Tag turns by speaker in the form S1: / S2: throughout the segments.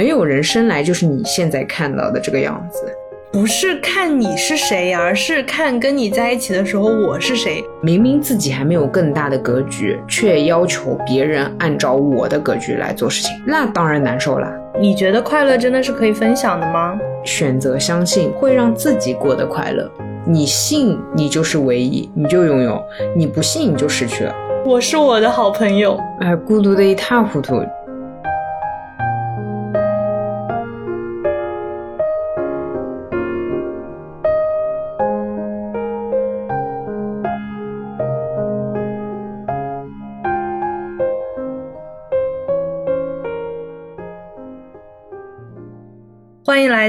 S1: 没有人生来就是你现在看到的这个样子。
S2: 不是看你是谁，而是看跟你在一起的时候我是谁。
S1: 明明自己还没有更大的格局，却要求别人按照我的格局来做事情，那当然难受了。
S2: 你觉得快乐真的是可以分享的吗？
S1: 选择相信会让自己过得快乐。你信，你就是唯一，你就拥有；你不信，你就失去了。
S2: 我是我的好朋友，
S1: 哎，孤独的一塌糊涂。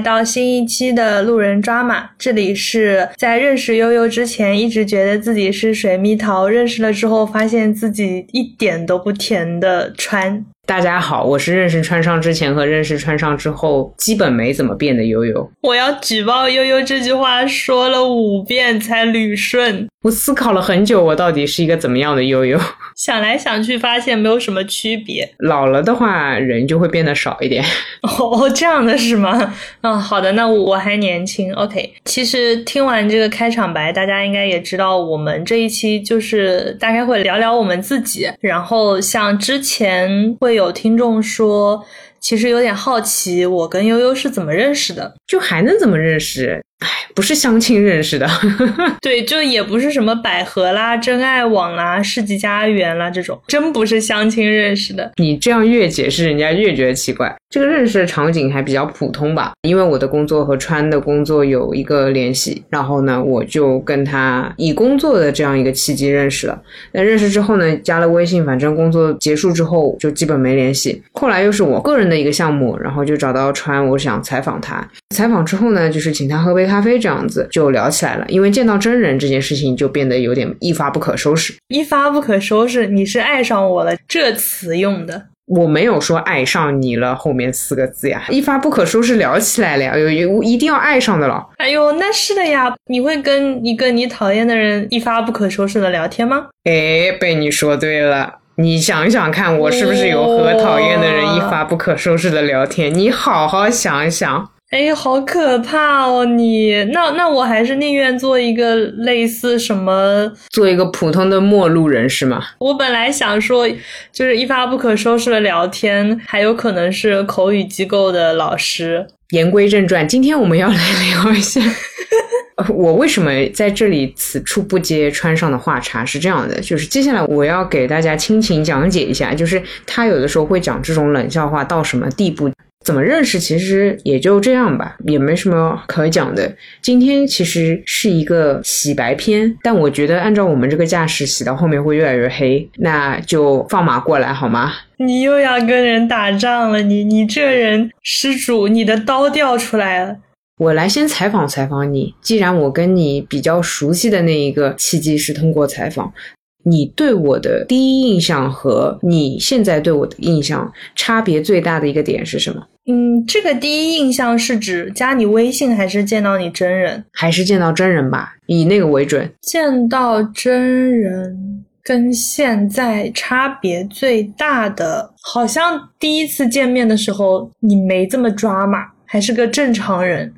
S2: 到新一期的路人抓马，这里是在认识悠悠之前一直觉得自己是水蜜桃，认识了之后发现自己一点都不甜的川。
S1: 大家好，我是认识川上之前和认识川上之后基本没怎么变的悠悠。
S2: 我要举报悠悠这句话说了五遍才捋顺。
S1: 我思考了很久，我到底是一个怎么样的悠悠？
S2: 想来想去，发现没有什么区别。
S1: 老了的话，人就会变得少一点。
S2: 哦，这样的是吗？啊，好的，那我还年轻。OK，其实听完这个开场白，大家应该也知道，我们这一期就是大概会聊聊我们自己。然后像之前会有听众说，其实有点好奇，我跟悠悠是怎么认识的？
S1: 就还能怎么认识？哎，不是相亲认识的，
S2: 对，就也不是什么百合啦、真爱网啦、世纪佳缘啦这种，真不是相亲认识的。
S1: 你这样越解释，人家越觉得奇怪。这个认识的场景还比较普通吧，因为我的工作和川的工作有一个联系，然后呢，我就跟他以工作的这样一个契机认识了。那认识之后呢，加了微信，反正工作结束之后就基本没联系。后来又是我个人的一个项目，然后就找到川，我想采访他。采访之后呢，就是请他喝杯咖啡，这样子就聊起来了。因为见到真人这件事情就变得有点一发不可收拾。
S2: 一发不可收拾，你是爱上我了这词用的。
S1: 我没有说爱上你了后面四个字呀，一发不可收拾聊起来了呀，有有一定要爱上的了。
S2: 哎呦，那是的呀，你会跟一个你讨厌的人一发不可收拾的聊天吗？
S1: 哎，被你说对了，你想想看，我是不是有和讨厌的人一发不可收拾的聊天？你好好想想。
S2: 哎，好可怕哦！你那那我还是宁愿做一个类似什么，
S1: 做一个普通的陌路人是吗？
S2: 我本来想说，就是一发不可收拾的聊天，还有可能是口语机构的老师。
S1: 言归正传，今天我们要来聊一下，我为什么在这里此处不接穿上的话茬是这样的，就是接下来我要给大家亲情讲解一下，就是他有的时候会讲这种冷笑话到什么地步。怎么认识？其实也就这样吧，也没什么可讲的。今天其实是一个洗白篇，但我觉得按照我们这个架势，洗到后面会越来越黑，那就放马过来好吗？
S2: 你又要跟人打仗了，你你这人施主，你的刀掉出来了。
S1: 我来先采访采访你，既然我跟你比较熟悉的那一个契机是通过采访。你对我的第一印象和你现在对我的印象差别最大的一个点是什么？
S2: 嗯，这个第一印象是指加你微信，还是见到你真人？
S1: 还是见到真人吧，以那个为准。
S2: 见到真人跟现在差别最大的，好像第一次见面的时候你没这么抓马，还是个正常人。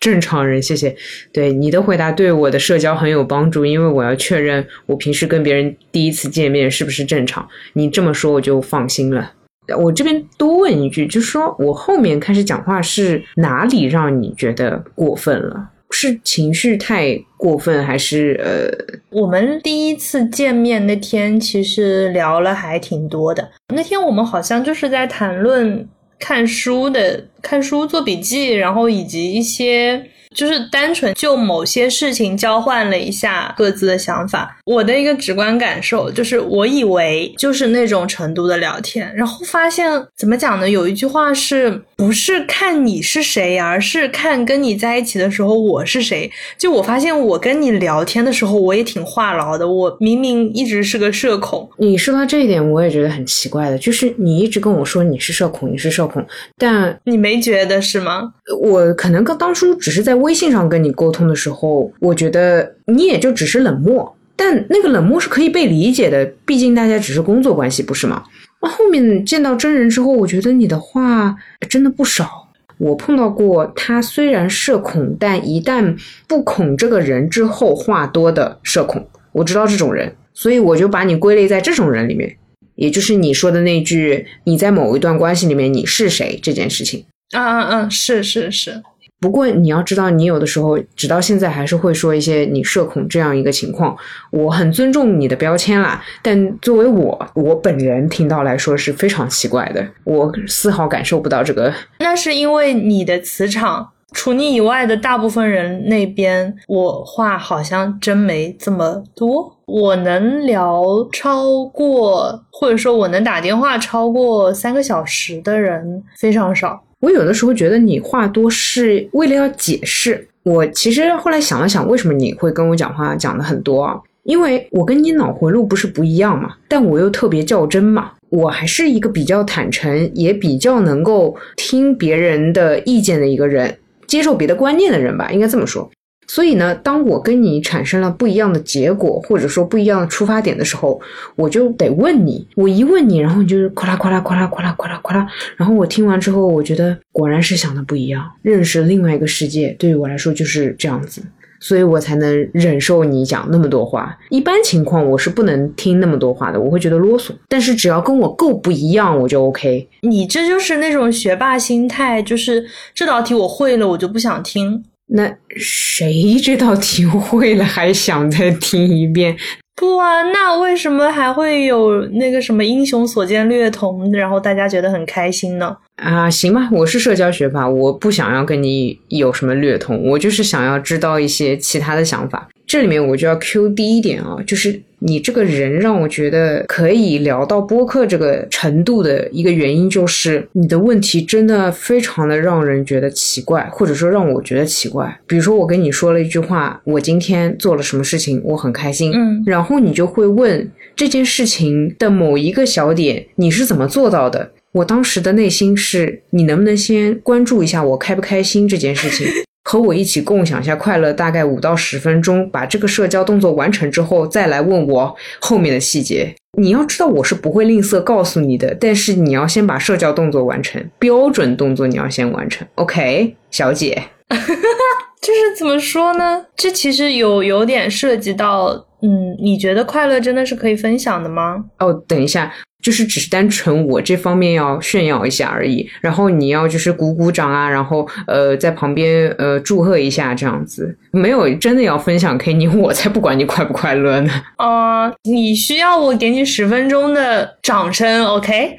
S1: 正常人，谢谢。对你的回答对我的社交很有帮助，因为我要确认我平时跟别人第一次见面是不是正常。你这么说我就放心了。我这边多问一句，就是说我后面开始讲话是哪里让你觉得过分了？是情绪太过分，还是呃？
S2: 我们第一次见面那天其实聊了还挺多的。那天我们好像就是在谈论。看书的看书做笔记，然后以及一些就是单纯就某些事情交换了一下各自的想法。我的一个直观感受就是，我以为就是那种程度的聊天，然后发现怎么讲呢？有一句话是不是看你是谁，而是看跟你在一起的时候我是谁？就我发现我跟你聊天的时候，我也挺话痨的。我明明一直是个社恐。
S1: 你说到这一点，我也觉得很奇怪的，就是你一直跟我说你是社恐，你是社恐。但
S2: 你没觉得是吗？
S1: 我可能刚当初只是在微信上跟你沟通的时候，我觉得你也就只是冷漠，但那个冷漠是可以被理解的，毕竟大家只是工作关系，不是吗？那后面见到真人之后，我觉得你的话真的不少。我碰到过他虽然社恐，但一旦不恐这个人之后，话多的社恐。我知道这种人，所以我就把你归类在这种人里面，也就是你说的那句“你在某一段关系里面你是谁”这件事情。
S2: 嗯嗯嗯，是是是。
S1: 不过你要知道，你有的时候直到现在还是会说一些你社恐这样一个情况。我很尊重你的标签啦，但作为我我本人听到来说是非常奇怪的，我丝毫感受不到这个。
S2: 那是因为你的磁场，除你以外的大部分人那边，我话好像真没这么多。我能聊超过，或者说我能打电话超过三个小时的人非常少。
S1: 我有的时候觉得你话多是为了要解释。我其实后来想了想，为什么你会跟我讲话讲的很多啊？因为我跟你脑回路不是不一样嘛，但我又特别较真嘛。我还是一个比较坦诚，也比较能够听别人的意见的一个人，接受别的观念的人吧，应该这么说。所以呢，当我跟你产生了不一样的结果，或者说不一样的出发点的时候，我就得问你。我一问你，然后你就是夸啦夸啦夸啦夸啦夸啦夸啦。然后我听完之后，我觉得果然是想的不一样，认识另外一个世界。对于我来说就是这样子，所以我才能忍受你讲那么多话。一般情况我是不能听那么多话的，我会觉得啰嗦。但是只要跟我够不一样，我就 OK。
S2: 你这就是那种学霸心态，就是这道题我会了，我就不想听。
S1: 那谁这道题会了还想再听一遍？
S2: 不啊，那为什么还会有那个什么英雄所见略同，然后大家觉得很开心呢？
S1: 啊，行吧，我是社交学霸，我不想要跟你有什么略通，我就是想要知道一些其他的想法。这里面我就要 Q 第一点啊，就是你这个人让我觉得可以聊到播客这个程度的一个原因，就是你的问题真的非常的让人觉得奇怪，或者说让我觉得奇怪。比如说我跟你说了一句话，我今天做了什么事情，我很开心，
S2: 嗯，
S1: 然后你就会问这件事情的某一个小点，你是怎么做到的？我当时的内心是你能不能先关注一下我开不开心这件事情？和我一起共享一下快乐，大概五到十分钟，把这个社交动作完成之后，再来问我后面的细节。你要知道，我是不会吝啬告诉你的，但是你要先把社交动作完成，标准动作你要先完成。OK，小姐，
S2: 就是怎么说呢？这其实有有点涉及到，嗯，你觉得快乐真的是可以分享的吗？
S1: 哦，等一下。就是只是单纯我这方面要炫耀一下而已，然后你要就是鼓鼓掌啊，然后呃在旁边呃祝贺一下这样子，没有真的要分享给你，我才不管你快不快乐呢。
S2: 呃，你需要我给你十分钟的掌声，OK？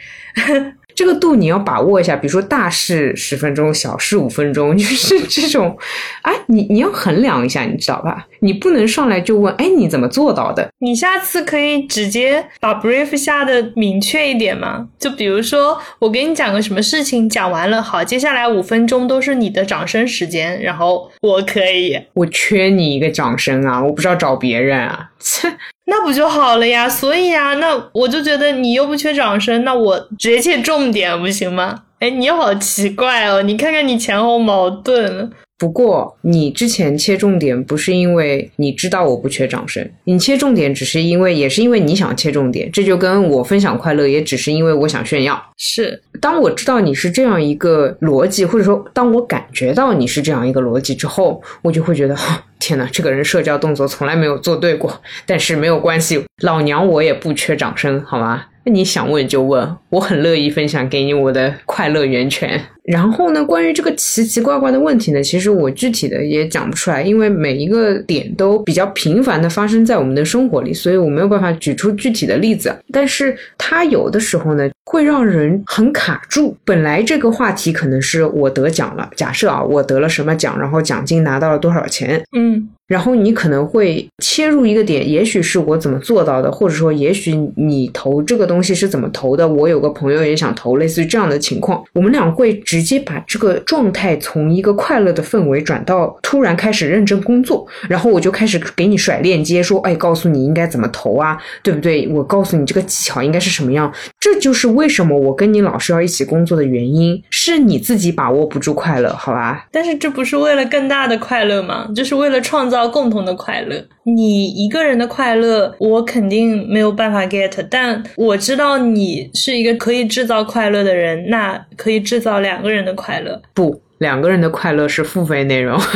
S1: 这个度你要把握一下，比如说大事十分钟，小事五分钟，就是这种，哎，你你要衡量一下，你知道吧？你不能上来就问，哎，你怎么做到的？
S2: 你下次可以直接把 brief 下的明确一点吗？就比如说，我给你讲个什么事情，讲完了，好，接下来五分钟都是你的掌声时间，然后我可以，
S1: 我缺你一个掌声啊，我不知道找别人啊，切。
S2: 那不就好了呀？所以呀，那我就觉得你又不缺掌声，那我直接切重点不行吗？哎，你好奇怪哦！你看看你前后矛盾。
S1: 不过你之前切重点不是因为你知道我不缺掌声，你切重点只是因为也是因为你想切重点，这就跟我分享快乐也只是因为我想炫耀。
S2: 是，
S1: 当我知道你是这样一个逻辑，或者说当我感觉到你是这样一个逻辑之后，我就会觉得，天哪，这个人社交动作从来没有做对过。但是没有关系，老娘我也不缺掌声，好吗？那你想问就问，我很乐意分享给你我的快乐源泉。然后呢，关于这个奇奇怪怪的问题呢，其实我具体的也讲不出来，因为每一个点都比较频繁的发生在我们的生活里，所以我没有办法举出具体的例子。但是它有的时候呢，会让人很卡住。本来这个话题可能是我得奖了，假设啊，我得了什么奖，然后奖金拿到了多少钱，
S2: 嗯。
S1: 然后你可能会切入一个点，也许是我怎么做到的，或者说也许你投这个东西是怎么投的。我有个朋友也想投，类似于这样的情况，我们俩会直接把这个状态从一个快乐的氛围转到突然开始认真工作，然后我就开始给你甩链接，说，哎，告诉你应该怎么投啊，对不对？我告诉你这个技巧应该是什么样。这就是为什么我跟你老是要一起工作的原因，是你自己把握不住快乐，好吧？
S2: 但是这不是为了更大的快乐吗？就是为了创造。共同的快乐。你一个人的快乐，我肯定没有办法 get，但我知道你是一个可以制造快乐的人，那可以制造两个人的快乐。
S1: 不，两个人的快乐是付费内容。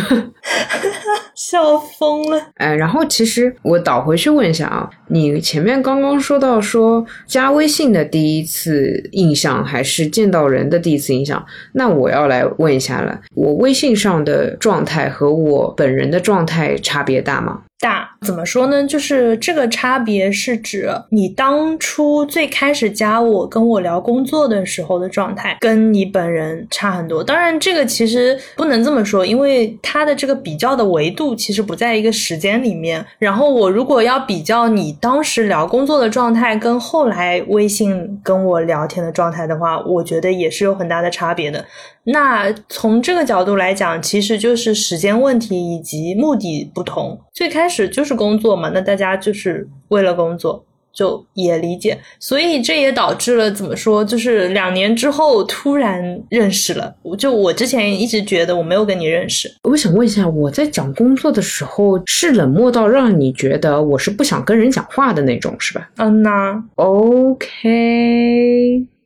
S2: 笑疯了。
S1: 哎，然后其实我倒回去问一下啊，你前面刚刚说到说加微信的第一次印象还是见到人的第一次印象，那我要来问一下了，我微信上的状态和我本人的状态差别大吗？
S2: 大怎么说呢？就是这个差别是指你当初最开始加我跟我聊工作的时候的状态，跟你本人差很多。当然，这个其实不能这么说，因为它的这个比较的维度其实不在一个时间里面。然后我如果要比较你当时聊工作的状态跟后来微信跟我聊天的状态的话，我觉得也是有很大的差别的。那从这个角度来讲，其实就是时间问题以及目的不同。最开始就是工作嘛，那大家就是为了工作，就也理解。所以这也导致了怎么说，就是两年之后突然认识了。就我之前一直觉得我没有跟你认识。
S1: 我想问一下，我在讲工作的时候是冷漠到让你觉得我是不想跟人讲话的那种，是吧？
S2: 嗯呐
S1: ，OK。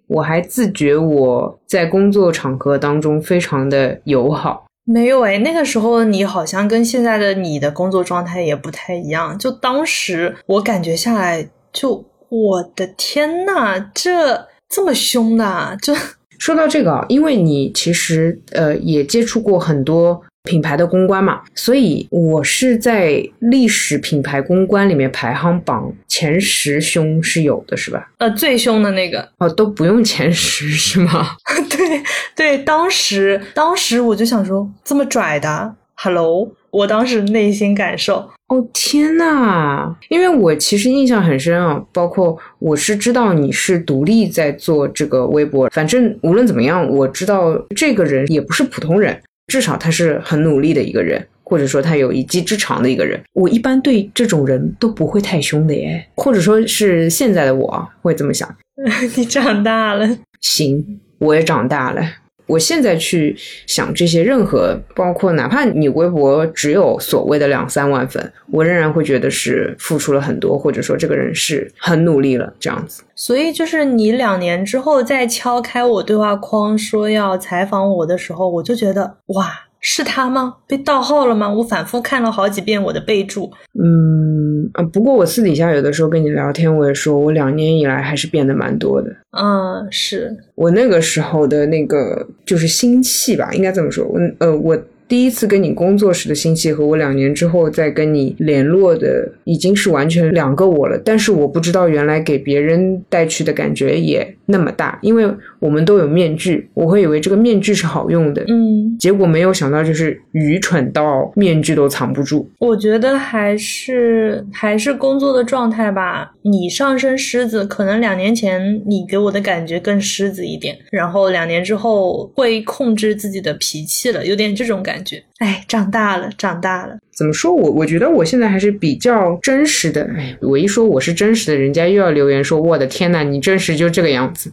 S1: 我还自觉我在工作场合当中非常的友好，
S2: 没有诶，那个时候你好像跟现在的你的工作状态也不太一样。就当时我感觉下来，就我的天呐，这这么凶的！就
S1: 说到这个，因为你其实呃也接触过很多。品牌的公关嘛，所以我是在历史品牌公关里面排行榜前十凶是有的，是吧？
S2: 呃，最凶的那个
S1: 哦，都不用前十是吗？
S2: 对对，当时当时我就想说，这么拽的，Hello，我当时内心感受，
S1: 哦天呐，因为我其实印象很深啊，包括我是知道你是独立在做这个微博，反正无论怎么样，我知道这个人也不是普通人。至少他是很努力的一个人，或者说他有一技之长的一个人。我一般对这种人都不会太凶的耶，或者说是现在的我会这么想。
S2: 你长大了，
S1: 行，我也长大了。我现在去想这些，任何包括哪怕你微博只有所谓的两三万粉，我仍然会觉得是付出了很多，或者说这个人是很努力了这样子。
S2: 所以就是你两年之后再敲开我对话框说要采访我的时候，我就觉得哇。是他吗？被盗号了吗？我反复看了好几遍我的备注。
S1: 嗯啊，不过我私底下有的时候跟你聊天，我也说我两年以来还是变得蛮多的。
S2: 嗯，是
S1: 我那个时候的那个就是心气吧，应该这么说。我呃我。第一次跟你工作时的心气和我两年之后再跟你联络的已经是完全两个我了，但是我不知道原来给别人带去的感觉也那么大，因为我们都有面具，我会以为这个面具是好用的，
S2: 嗯，
S1: 结果没有想到就是愚蠢到面具都藏不住。
S2: 我觉得还是还是工作的状态吧，你上升狮子，可能两年前你给我的感觉更狮子一点，然后两年之后会控制自己的脾气了，有点这种感。感觉，哎，长大了，长大了。
S1: 怎么说？我我觉得我现在还是比较真实的。哎，我一说我是真实的，人家又要留言说：“我的天呐，你真实就这个样子。”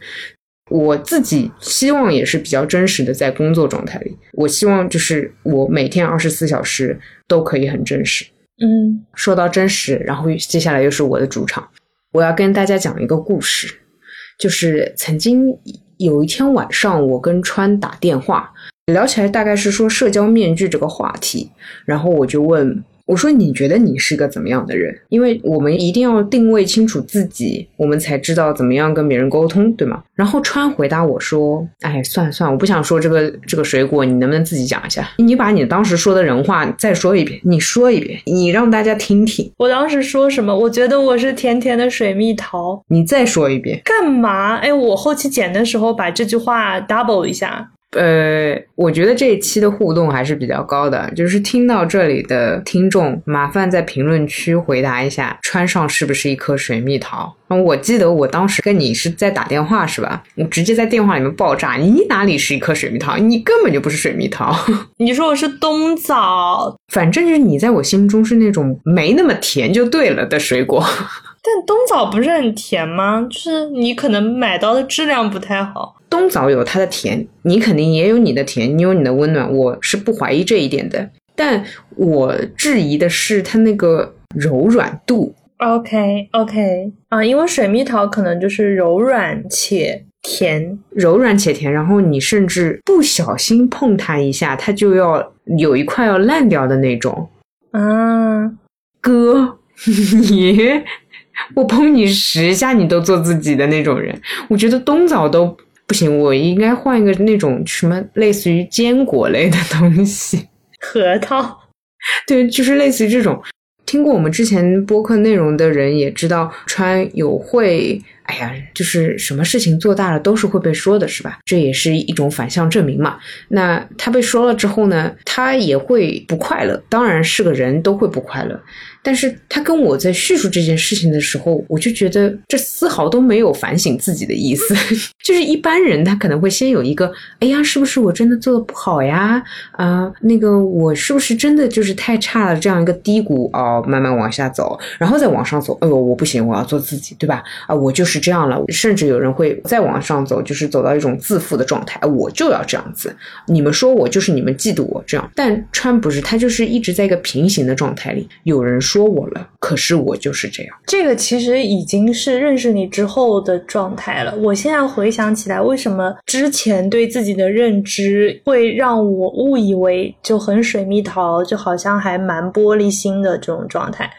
S1: 我自己希望也是比较真实的，在工作状态里，我希望就是我每天二十四小时都可以很真实。
S2: 嗯，
S1: 说到真实，然后接下来又是我的主场，我要跟大家讲一个故事，就是曾经有一天晚上，我跟川打电话。聊起来大概是说社交面具这个话题，然后我就问我说：“你觉得你是个怎么样的人？因为我们一定要定位清楚自己，我们才知道怎么样跟别人沟通，对吗？”然后川回答我说：“哎，算了算了，我不想说这个这个水果，你能不能自己讲一下？你把你当时说的人话再说一遍，你说一遍，你让大家听听。
S2: 我当时说什么？我觉得我是甜甜的水蜜桃。
S1: 你再说一遍，
S2: 干嘛？哎，我后期剪的时候把这句话 double 一下。”
S1: 呃，我觉得这一期的互动还是比较高的，就是听到这里的听众，麻烦在评论区回答一下，川上是不是一颗水蜜桃？我记得我当时跟你是在打电话是吧？我直接在电话里面爆炸，你哪里是一颗水蜜桃？你根本就不是水蜜桃。
S2: 你说我是冬枣，
S1: 反正就是你在我心中是那种没那么甜就对了的水果。
S2: 但冬枣不是很甜吗？就是你可能买到的质量不太好。
S1: 冬枣有它的甜，你肯定也有你的甜，你有你的温暖，我是不怀疑这一点的。但我质疑的是它那个柔软度。
S2: OK OK 啊，因为水蜜桃可能就是柔软且甜，
S1: 柔软且甜，然后你甚至不小心碰它一下，它就要有一块要烂掉的那种。
S2: 啊，
S1: 哥，你我碰你十下你都做自己的那种人，我觉得冬枣都不行，我应该换一个那种什么类似于坚果类的东西，
S2: 核桃。
S1: 对，就是类似于这种。听过我们之前播客内容的人也知道，川友会，哎呀，就是什么事情做大了都是会被说的，是吧？这也是一种反向证明嘛。那他被说了之后呢，他也会不快乐，当然是个人都会不快乐。但是他跟我在叙述这件事情的时候，我就觉得这丝毫都没有反省自己的意思。就是一般人他可能会先有一个，哎呀，是不是我真的做的不好呀？啊，那个我是不是真的就是太差了？这样一个低谷哦，慢慢往下走，然后再往上走。哎呦，我不行，我要做自己，对吧？啊，我就是这样了。甚至有人会再往上走，就是走到一种自负的状态，我就要这样子。你们说我就是你们嫉妒我这样，但川不是，他就是一直在一个平行的状态里。有人说。说我了，可是我就是这样。
S2: 这个其实已经是认识你之后的状态了。我现在回想起来，为什么之前对自己的认知会让我误以为就很水蜜桃，就好像还蛮玻璃心的这种状态？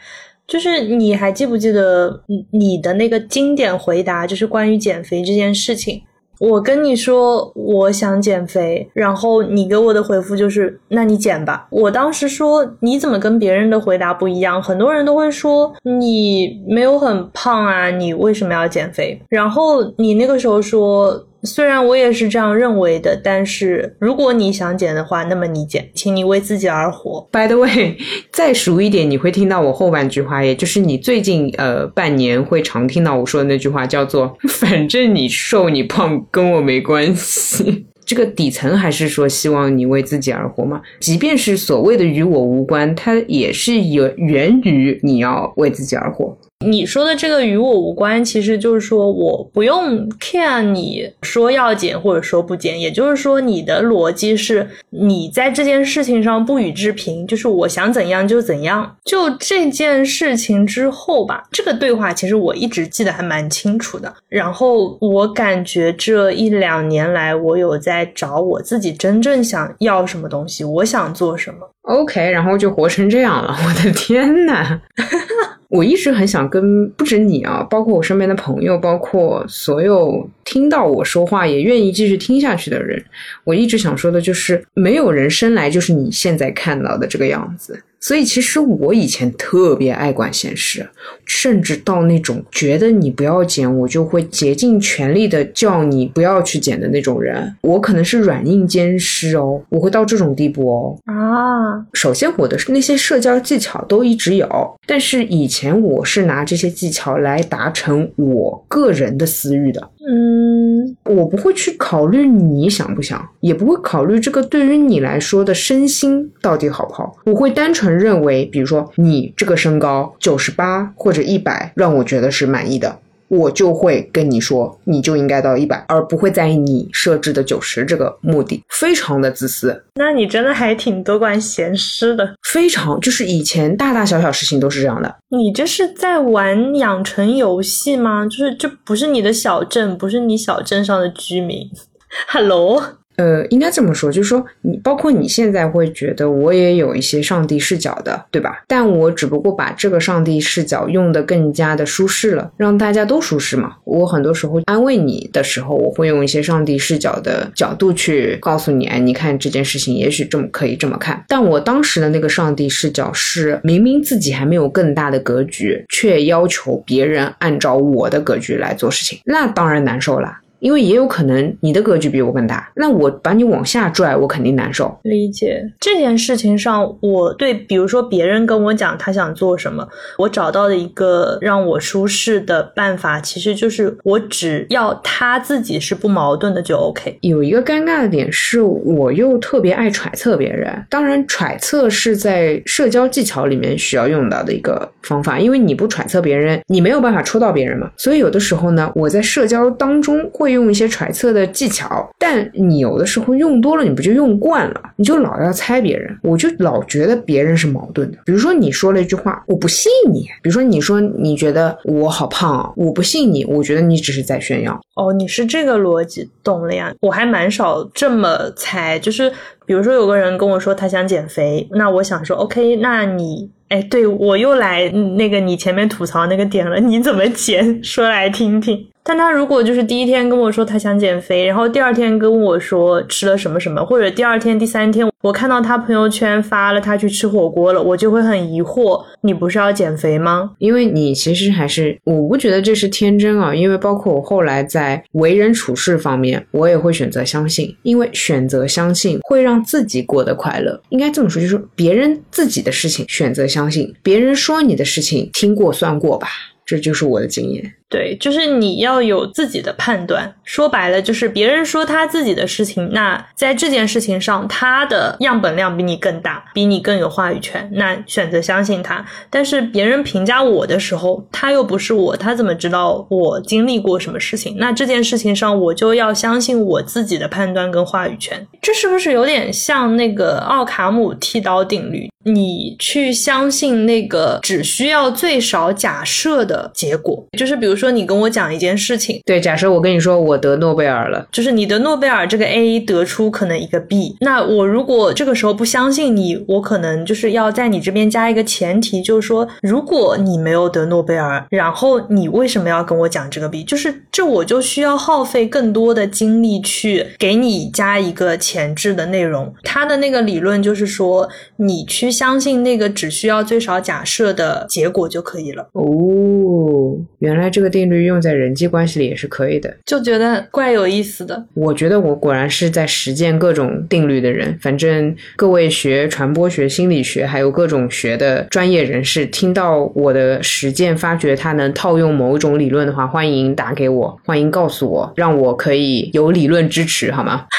S2: 就是你还记不记得你的那个经典回答，就是关于减肥这件事情？我跟你说，我想减肥，然后你给我的回复就是，那你减吧。我当时说，你怎么跟别人的回答不一样？很多人都会说你没有很胖啊，你为什么要减肥？然后你那个时候说。虽然我也是这样认为的，但是如果你想减的话，那么你减，请你为自己而活。
S1: By the way，再熟一点，你会听到我后半句话，也就是你最近呃半年会常听到我说的那句话，叫做“反正你瘦你胖跟我没关系”。这个底层还是说希望你为自己而活嘛？即便是所谓的与我无关，它也是有源于你要为自己而活。
S2: 你说的这个与我无关，其实就是说我不用 care 你说要减或者说不减，也就是说你的逻辑是你在这件事情上不予置评，就是我想怎样就怎样。就这件事情之后吧，这个对话其实我一直记得还蛮清楚的。然后我感觉这一两年来，我有在找我自己真正想要什么东西，我想做什么。
S1: OK，然后就活成这样了，我的天呐！我一直很想跟不止你啊，包括我身边的朋友，包括所有听到我说话也愿意继续听下去的人，我一直想说的就是，没有人生来就是你现在看到的这个样子。所以其实我以前特别爱管闲事，甚至到那种觉得你不要剪，我就会竭尽全力的叫你不要去剪的那种人。我可能是软硬兼施哦，我会到这种地步哦。
S2: 啊，
S1: 首先我的那些社交技巧都一直有，但是以前我是拿这些技巧来达成我个人的私欲的。
S2: 嗯，
S1: 我不会去考虑你想不想，也不会考虑这个对于你来说的身心到底好不好。我会单纯认为，比如说你这个身高九十八或者一百，让我觉得是满意的。我就会跟你说，你就应该到一百，而不会在意你设置的九十这个目的，非常的自私。
S2: 那你真的还挺多管闲事的，
S1: 非常就是以前大大小小事情都是这样的。
S2: 你这是在玩养成游戏吗？就是这不是你的小镇，不是你小镇上的居民。Hello。
S1: 呃，应该这么说，就是说你包括你现在会觉得我也有一些上帝视角的，对吧？但我只不过把这个上帝视角用的更加的舒适了，让大家都舒适嘛。我很多时候安慰你的时候，我会用一些上帝视角的角度去告诉你，哎，你看这件事情也许这么可以这么看。但我当时的那个上帝视角是，明明自己还没有更大的格局，却要求别人按照我的格局来做事情，那当然难受了。因为也有可能你的格局比我更大，那我把你往下拽，我肯定难受。
S2: 理解这件事情上，我对比如说别人跟我讲他想做什么，我找到的一个让我舒适的办法，其实就是我只要他自己是不矛盾的就 OK。
S1: 有一个尴尬的点是，我又特别爱揣测别人。当然，揣测是在社交技巧里面需要用到的一个方法，因为你不揣测别人，你没有办法戳到别人嘛。所以有的时候呢，我在社交当中会。会用一些揣测的技巧，但你有的时候用多了，你不就用惯了？你就老要猜别人，我就老觉得别人是矛盾的。比如说你说了一句话，我不信你；比如说你说你觉得我好胖啊，我不信你，我觉得你只是在炫耀。
S2: 哦，你是这个逻辑，懂了呀。我还蛮少这么猜，就是比如说有个人跟我说他想减肥，那我想说 OK，那你。哎，对我又来那个你前面吐槽那个点了，你怎么减？说来听听。但他如果就是第一天跟我说他想减肥，然后第二天跟我说吃了什么什么，或者第二天、第三天我看到他朋友圈发了他去吃火锅了，我就会很疑惑，你不是要减肥吗？
S1: 因为你其实还是，我不觉得这是天真啊，因为包括我后来在为人处事方面，我也会选择相信，因为选择相信会让自己过得快乐。应该这么说，就是别人自己的事情选择相信，别人说你的事情听过算过吧。这就是我的经验。
S2: 对，就是你要有自己的判断。说白了，就是别人说他自己的事情，那在这件事情上，他的样本量比你更大，比你更有话语权，那选择相信他。但是别人评价我的时候，他又不是我，他怎么知道我经历过什么事情？那这件事情上，我就要相信我自己的判断跟话语权。这是不是有点像那个奥卡姆剃刀定律？你去相信那个只需要最少假设的结果，就是比如说你跟我讲一件事情，
S1: 对，假设我跟你说我得诺贝尔了，
S2: 就是你的诺贝尔这个 A 得出可能一个 B，那我如果这个时候不相信你，我可能就是要在你这边加一个前提，就是说如果你没有得诺贝尔，然后你为什么要跟我讲这个 B？就是这我就需要耗费更多的精力去给你加一个前置的内容。他的那个理论就是说你去。相信那个只需要最少假设的结果就可以了。
S1: 哦，原来这个定律用在人际关系里也是可以的，
S2: 就觉得怪有意思的。
S1: 我觉得我果然是在实践各种定律的人。反正各位学传播学、心理学还有各种学的专业人士，听到我的实践，发觉它能套用某一种理论的话，欢迎打给我，欢迎告诉我，让我可以有理论支持，好吗？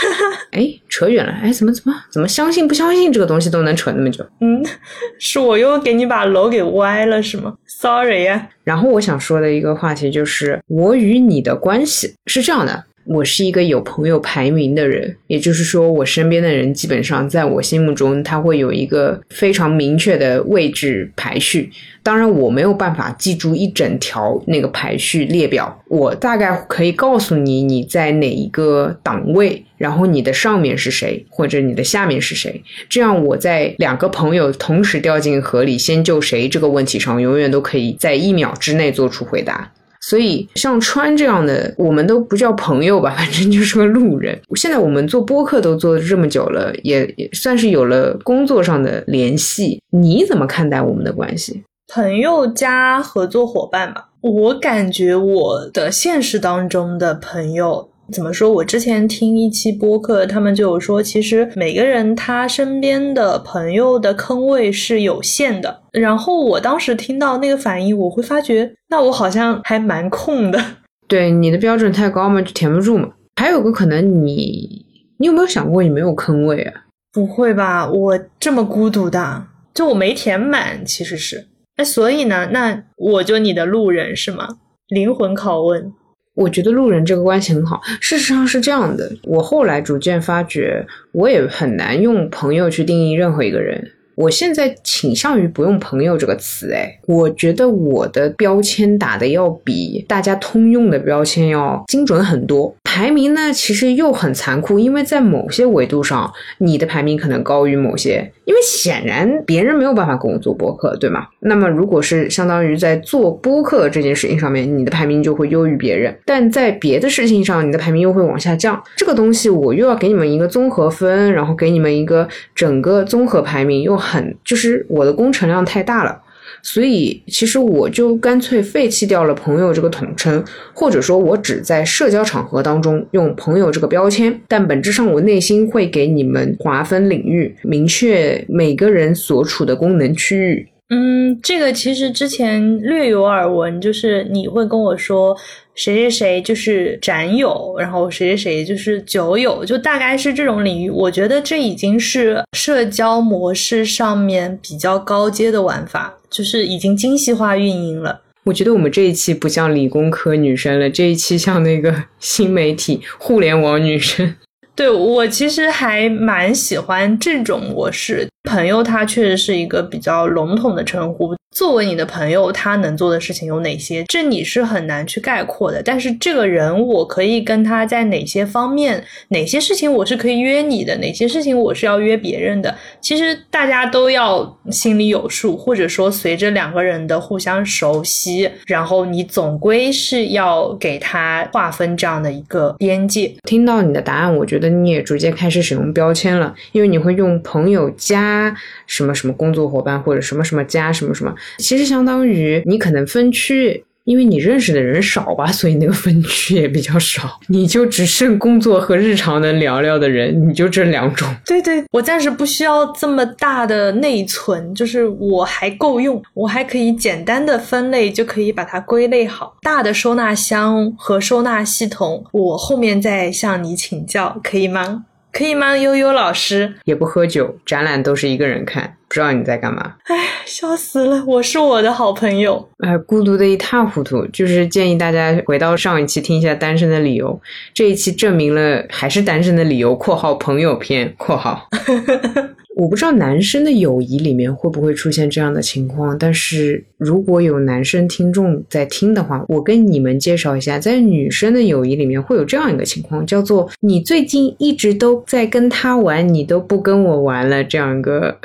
S1: 哎，扯远了。哎，怎么怎么怎么相信不相信这个东西都能扯那么久？
S2: 嗯，是我又给你把楼给歪了是吗？Sorry 呀。
S1: 然后我想说的一个话题就是我与你的关系是这样的。我是一个有朋友排名的人，也就是说，我身边的人基本上在我心目中，他会有一个非常明确的位置排序。当然，我没有办法记住一整条那个排序列表，我大概可以告诉你你在哪一个档位，然后你的上面是谁，或者你的下面是谁。这样我在两个朋友同时掉进河里，先救谁这个问题上，永远都可以在一秒之内做出回答。所以，像川这样的，我们都不叫朋友吧，反正就是个路人。现在我们做播客都做了这么久了，也也算是有了工作上的联系。你怎么看待我们的关系？
S2: 朋友加合作伙伴吧。我感觉我的现实当中的朋友。怎么说？我之前听一期播客，他们就有说，其实每个人他身边的朋友的坑位是有限的。然后我当时听到那个反应，我会发觉，那我好像还蛮空的。
S1: 对，你的标准太高嘛，就填不住嘛。还有个可能，你你有没有想过，你没有坑位啊？
S2: 不会吧？我这么孤独的，就我没填满，其实是。那所以呢？那我就你的路人是吗？灵魂拷问。
S1: 我觉得路人这个关系很好。事实上是这样的，我后来逐渐发觉，我也很难用朋友去定义任何一个人。我现在倾向于不用“朋友”这个词，哎，我觉得我的标签打的要比大家通用的标签要精准很多。排名呢，其实又很残酷，因为在某些维度上，你的排名可能高于某些，因为显然别人没有办法跟我做播客，对吗？那么如果是相当于在做播客这件事情上面，你的排名就会优于别人，但在别的事情上，你的排名又会往下降。这个东西我又要给你们一个综合分，然后给你们一个整个综合排名，又很就是我的工程量太大了。所以，其实我就干脆废弃掉了“朋友”这个统称，或者说，我只在社交场合当中用“朋友”这个标签。但本质上，我内心会给你们划分领域，明确每个人所处的功能区域。
S2: 嗯，这个其实之前略有耳闻，就是你会跟我说。谁谁谁就是展友，然后谁谁谁就是酒友，就大概是这种领域。我觉得这已经是社交模式上面比较高阶的玩法，就是已经精细化运营了。
S1: 我觉得我们这一期不像理工科女生了，这一期像那个 新媒体互联网女生。
S2: 对我其实还蛮喜欢这种模式。朋友他确实是一个比较笼统的称呼。作为你的朋友，他能做的事情有哪些？这你是很难去概括的。但是这个人，我可以跟他在哪些方面、哪些事情我是可以约你的，哪些事情我是要约别人的。其实大家都要心里有数，或者说随着两个人的互相熟悉，然后你总归是要给他划分这样的一个边界。
S1: 听到你的答案，我觉得你也逐渐开始使用标签了，因为你会用朋友加什么什么工作伙伴，或者什么什么加什么什么。其实相当于你可能分区，因为你认识的人少吧，所以那个分区也比较少，你就只剩工作和日常能聊聊的人，你就这两种。
S2: 对对，我暂时不需要这么大的内存，就是我还够用，我还可以简单的分类就可以把它归类好。大的收纳箱和收纳系统，我后面再向你请教，可以吗？可以吗？悠悠老师
S1: 也不喝酒，展览都是一个人看，不知道你在干嘛。
S2: 哎，笑死了！我是我的好朋友，
S1: 哎，孤独的一塌糊涂。就是建议大家回到上一期听一下单身的理由，这一期证明了还是单身的理由（括号朋友篇）（括号）。我不知道男生的友谊里面会不会出现这样的情况，但是如果有男生听众在听的话，我跟你们介绍一下，在女生的友谊里面会有这样一个情况，叫做你最近一直都在跟他玩，你都不跟我玩了，这样一个，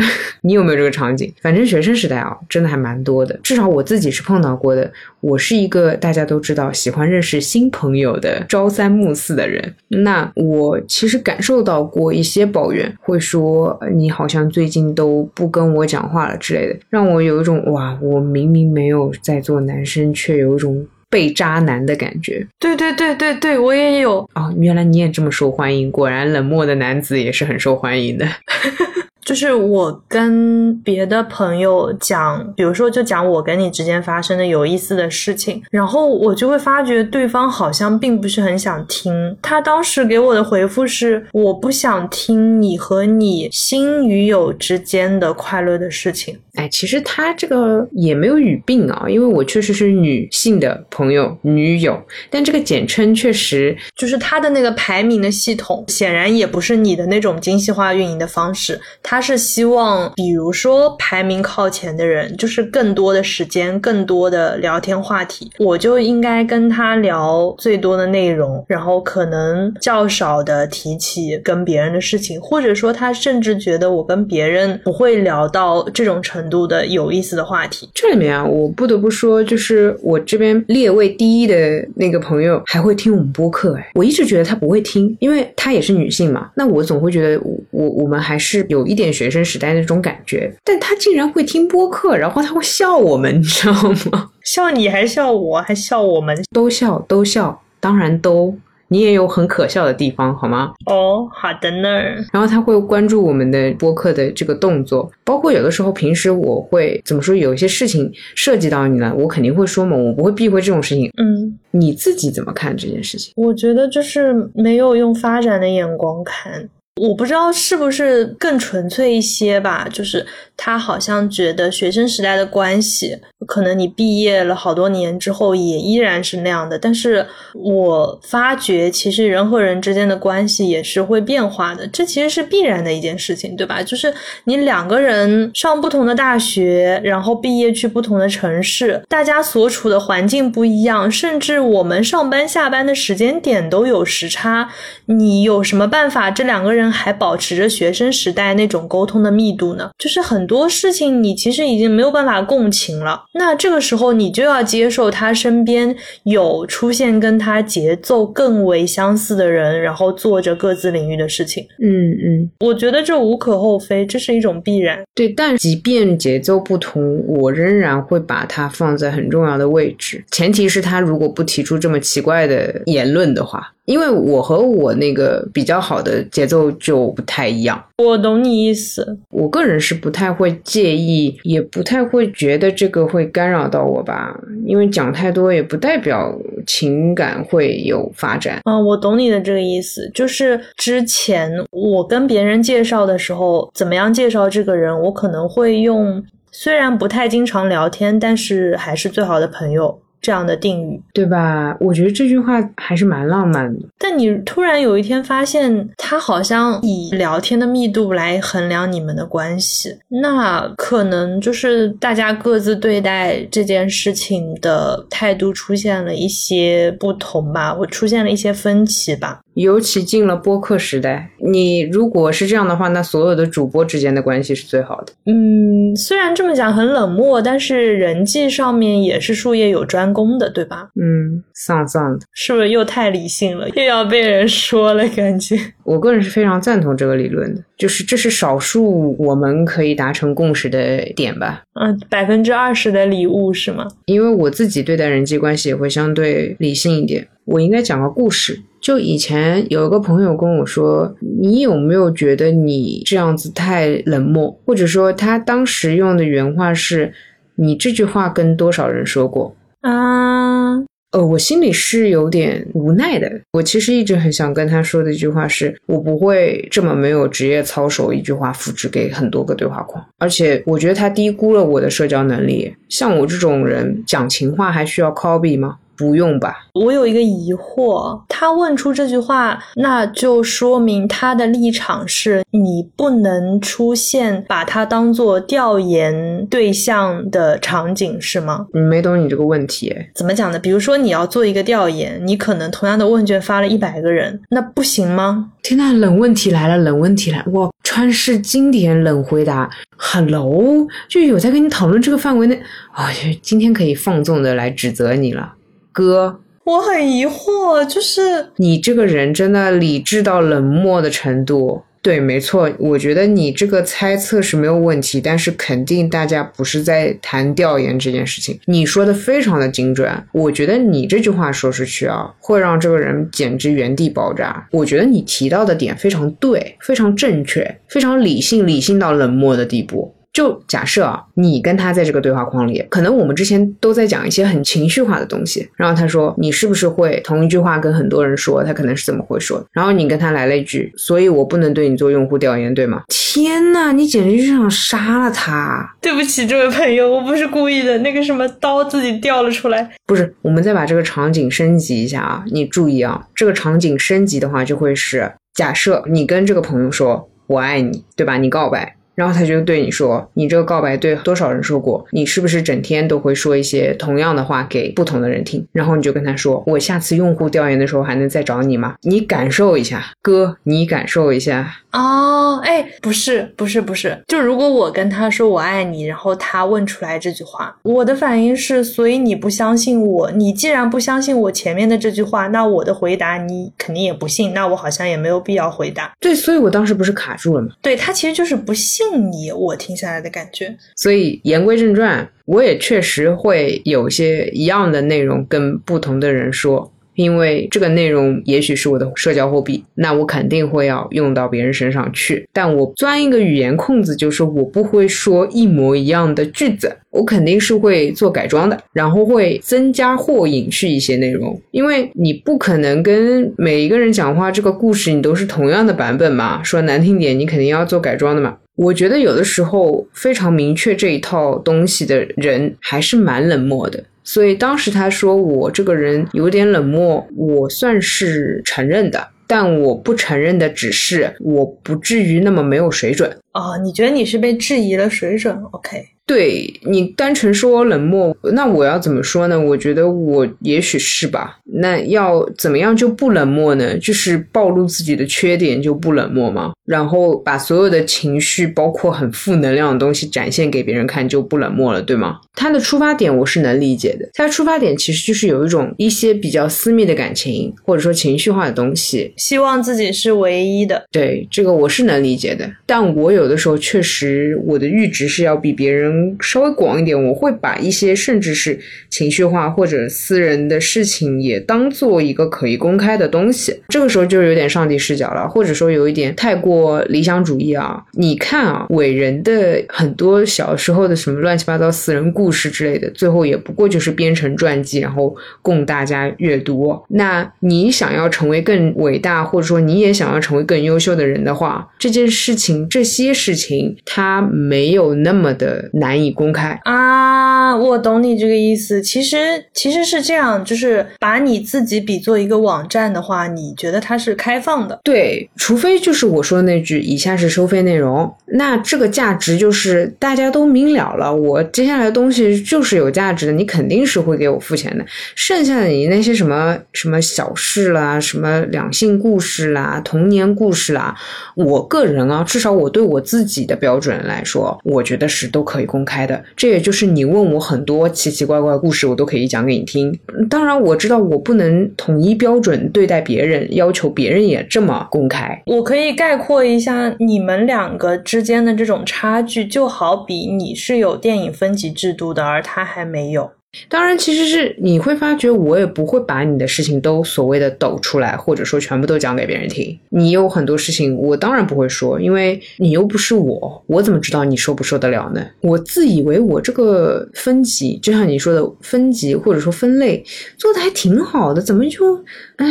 S1: 你有没有这个场景？反正学生时代啊，真的还蛮多的，至少我自己是碰到过的。我是一个大家都知道喜欢认识新朋友的朝三暮四的人，那我其实感受到过一些抱怨，会说你好像最近都不跟我讲话了之类的，让我有一种哇，我明明没有在做男生，却有一种被渣男的感觉。
S2: 对对对对对，我也有
S1: 哦，原来你也这么受欢迎，果然冷漠的男子也是很受欢迎的。
S2: 就是我跟别的朋友讲，比如说就讲我跟你之间发生的有意思的事情，然后我就会发觉对方好像并不是很想听。他当时给我的回复是：我不想听你和你新女友之间的快乐的事情。
S1: 哎，其实他这个也没有语病啊，因为我确实是女性的朋友女友，但这个简称确实
S2: 就是他的那个排名的系统，显然也不是你的那种精细化运营的方式。他是希望，比如说排名靠前的人，就是更多的时间、更多的聊天话题，我就应该跟他聊最多的内容，然后可能较少的提起跟别人的事情，或者说他甚至觉得我跟别人不会聊到这种程。度的有意思的话题，
S1: 这里面啊，我不得不说，就是我这边列位第一的那个朋友还会听我们播客，哎，我一直觉得他不会听，因为她也是女性嘛，那我总会觉得我我们还是有一点学生时代那种感觉，但他竟然会听播客，然后他会笑我们，你知道吗？
S2: 笑你还笑我，还笑我们，
S1: 都笑都笑，当然都。你也有很可笑的地方，好吗？
S2: 哦，好的呢。
S1: 然后他会关注我们的播客的这个动作，包括有的时候平时我会怎么说，有一些事情涉及到你了，我肯定会说嘛，我不会避讳这种事情。
S2: 嗯，
S1: 你自己怎么看这件事情？
S2: 我觉得就是没有用发展的眼光看。我不知道是不是更纯粹一些吧，就是他好像觉得学生时代的关系，可能你毕业了好多年之后也依然是那样的。但是我发觉，其实人和人之间的关系也是会变化的，这其实是必然的一件事情，对吧？就是你两个人上不同的大学，然后毕业去不同的城市，大家所处的环境不一样，甚至我们上班下班的时间点都有时差。你有什么办法？这两个人。还保持着学生时代那种沟通的密度呢，就是很多事情你其实已经没有办法共情了。那这个时候你就要接受他身边有出现跟他节奏更为相似的人，然后做着各自领域的事情。
S1: 嗯嗯，
S2: 我觉得这无可厚非，这是一种必然。
S1: 对，但即便节奏不同，我仍然会把它放在很重要的位置，前提是他如果不提出这么奇怪的言论的话。因为我和我那个比较好的节奏就不太一样，
S2: 我懂你意思。
S1: 我个人是不太会介意，也不太会觉得这个会干扰到我吧。因为讲太多也不代表情感会有发展。
S2: 嗯，我懂你的这个意思，就是之前我跟别人介绍的时候，怎么样介绍这个人，我可能会用。虽然不太经常聊天，但是还是最好的朋友。这样的定语，
S1: 对吧？我觉得这句话还是蛮浪漫的。
S2: 但你突然有一天发现，他好像以聊天的密度来衡量你们的关系，那可能就是大家各自对待这件事情的态度出现了一些不同吧，我出现了一些分歧吧。
S1: 尤其进了播客时代，你如果是这样的话，那所有的主播之间的关系是最好的。
S2: 嗯，虽然这么讲很冷漠，但是人际上面也是术业有专攻的，对吧？
S1: 嗯，丧丧的，
S2: 是不是又太理性了？又要被人说了，感觉。
S1: 我个人是非常赞同这个理论的，就是这是少数我们可以达成共识的点吧。
S2: 嗯，百分之二十的礼物是吗？
S1: 因为我自己对待人际关系也会相对理性一点。我应该讲个故事。就以前有一个朋友跟我说：“你有没有觉得你这样子太冷漠？”或者说他当时用的原话是：“你这句话跟多少人说过？”
S2: 啊，
S1: 呃，我心里是有点无奈的。我其实一直很想跟他说的一句话是：我不会这么没有职业操守，一句话复制给很多个对话框。而且我觉得他低估了我的社交能力。像我这种人讲情话还需要 copy 吗？不用吧，
S2: 我有一个疑惑。他问出这句话，那就说明他的立场是你不能出现把他当做调研对象的场景，是吗？
S1: 没懂你这个问题，
S2: 怎么讲呢？比如说你要做一个调研，你可能同样的问卷发了一百个人，那不行吗？
S1: 天呐，冷问题来了，冷问题来！哇，川式经典冷回答，Hello，就有在跟你讨论这个范围内，啊，今天可以放纵的来指责你了。哥，
S2: 我很疑惑，就是
S1: 你这个人真的理智到冷漠的程度。对，没错，我觉得你这个猜测是没有问题，但是肯定大家不是在谈调研这件事情。你说的非常的精准，我觉得你这句话说出去啊，会让这个人简直原地爆炸。我觉得你提到的点非常对，非常正确，非常理性，理性到冷漠的地步。就假设啊，你跟他在这个对话框里，可能我们之前都在讲一些很情绪化的东西，然后他说你是不是会同一句话跟很多人说，他可能是怎么会说？然后你跟他来了一句，所以我不能对你做用户调研，对吗？天呐，你简直就想杀了他！
S2: 对不起，这位朋友，我不是故意的，那个什么刀自己掉了出来。
S1: 不是，我们再把这个场景升级一下啊，你注意啊，这个场景升级的话就会是，假设你跟这个朋友说我爱你，对吧？你告白。然后他就对你说：“你这个告白对多少人说过？你是不是整天都会说一些同样的话给不同的人听？”然后你就跟他说：“我下次用户调研的时候还能再找你吗？你感受一下，哥，你感受一下。”
S2: 哦，哎，不是，不是，不是，就如果我跟他说我爱你，然后他问出来这句话，我的反应是：所以你不相信我？你既然不相信我前面的这句话，那我的回答你肯定也不信，那我好像也没有必要回答。
S1: 对，所以我当时不是卡住了吗？
S2: 对他其实就是不信你，我听下来的感觉。
S1: 所以言归正传，我也确实会有些一样的内容跟不同的人说。因为这个内容也许是我的社交货币，那我肯定会要用到别人身上去。但我钻一个语言空子，就是我不会说一模一样的句子，我肯定是会做改装的，然后会增加或隐去一些内容。因为你不可能跟每一个人讲话，这个故事你都是同样的版本嘛。说难听点，你肯定要做改装的嘛。我觉得有的时候非常明确这一套东西的人还是蛮冷漠的。所以当时他说我这个人有点冷漠，我算是承认的，但我不承认的只是我不至于那么没有水准。
S2: 哦，你觉得你是被质疑了水准？OK。
S1: 对你单纯说冷漠，那我要怎么说呢？我觉得我也许是吧。那要怎么样就不冷漠呢？就是暴露自己的缺点就不冷漠吗？然后把所有的情绪，包括很负能量的东西展现给别人看就不冷漠了，对吗？他的出发点我是能理解的。他的出发点其实就是有一种一些比较私密的感情，或者说情绪化的东西，
S2: 希望自己是唯一的。
S1: 对这个我是能理解的。但我有的时候确实我的阈值是要比别人。稍微广一点，我会把一些甚至是情绪化或者私人的事情也当做一个可以公开的东西。这个时候就有点上帝视角了，或者说有一点太过理想主义啊。你看啊，伟人的很多小时候的什么乱七八糟私人故事之类的，最后也不过就是编成传记，然后供大家阅读。那你想要成为更伟大，或者说你也想要成为更优秀的人的话，这件事情、这些事情，它没有那么的难。难以公开
S2: 啊。我懂你这个意思。其实其实是这样，就是把你自己比作一个网站的话，你觉得它是开放的？
S1: 对，除非就是我说的那句，以下是收费内容，那这个价值就是大家都明了了。我接下来的东西就是有价值的，你肯定是会给我付钱的。剩下的你那些什么什么小事啦，什么两性故事啦，童年故事啦，我个人啊，至少我对我自己的标准来说，我觉得是都可以公开的。这也就是你问我很多奇奇怪怪的故事，我都可以讲给你听。当然，我知道我不能统一标准对待别人，要求别人也这么公开。
S2: 我可以概括一下你们两个之间的这种差距，就好比你是有电影分级制度的，而他还没有。
S1: 当然，其实是你会发觉，我也不会把你的事情都所谓的抖出来，或者说全部都讲给别人听。你有很多事情，我当然不会说，因为你又不是我，我怎么知道你受不受得了呢？我自以为我这个分级，就像你说的分级或者说分类做的还挺好的，怎么就唉？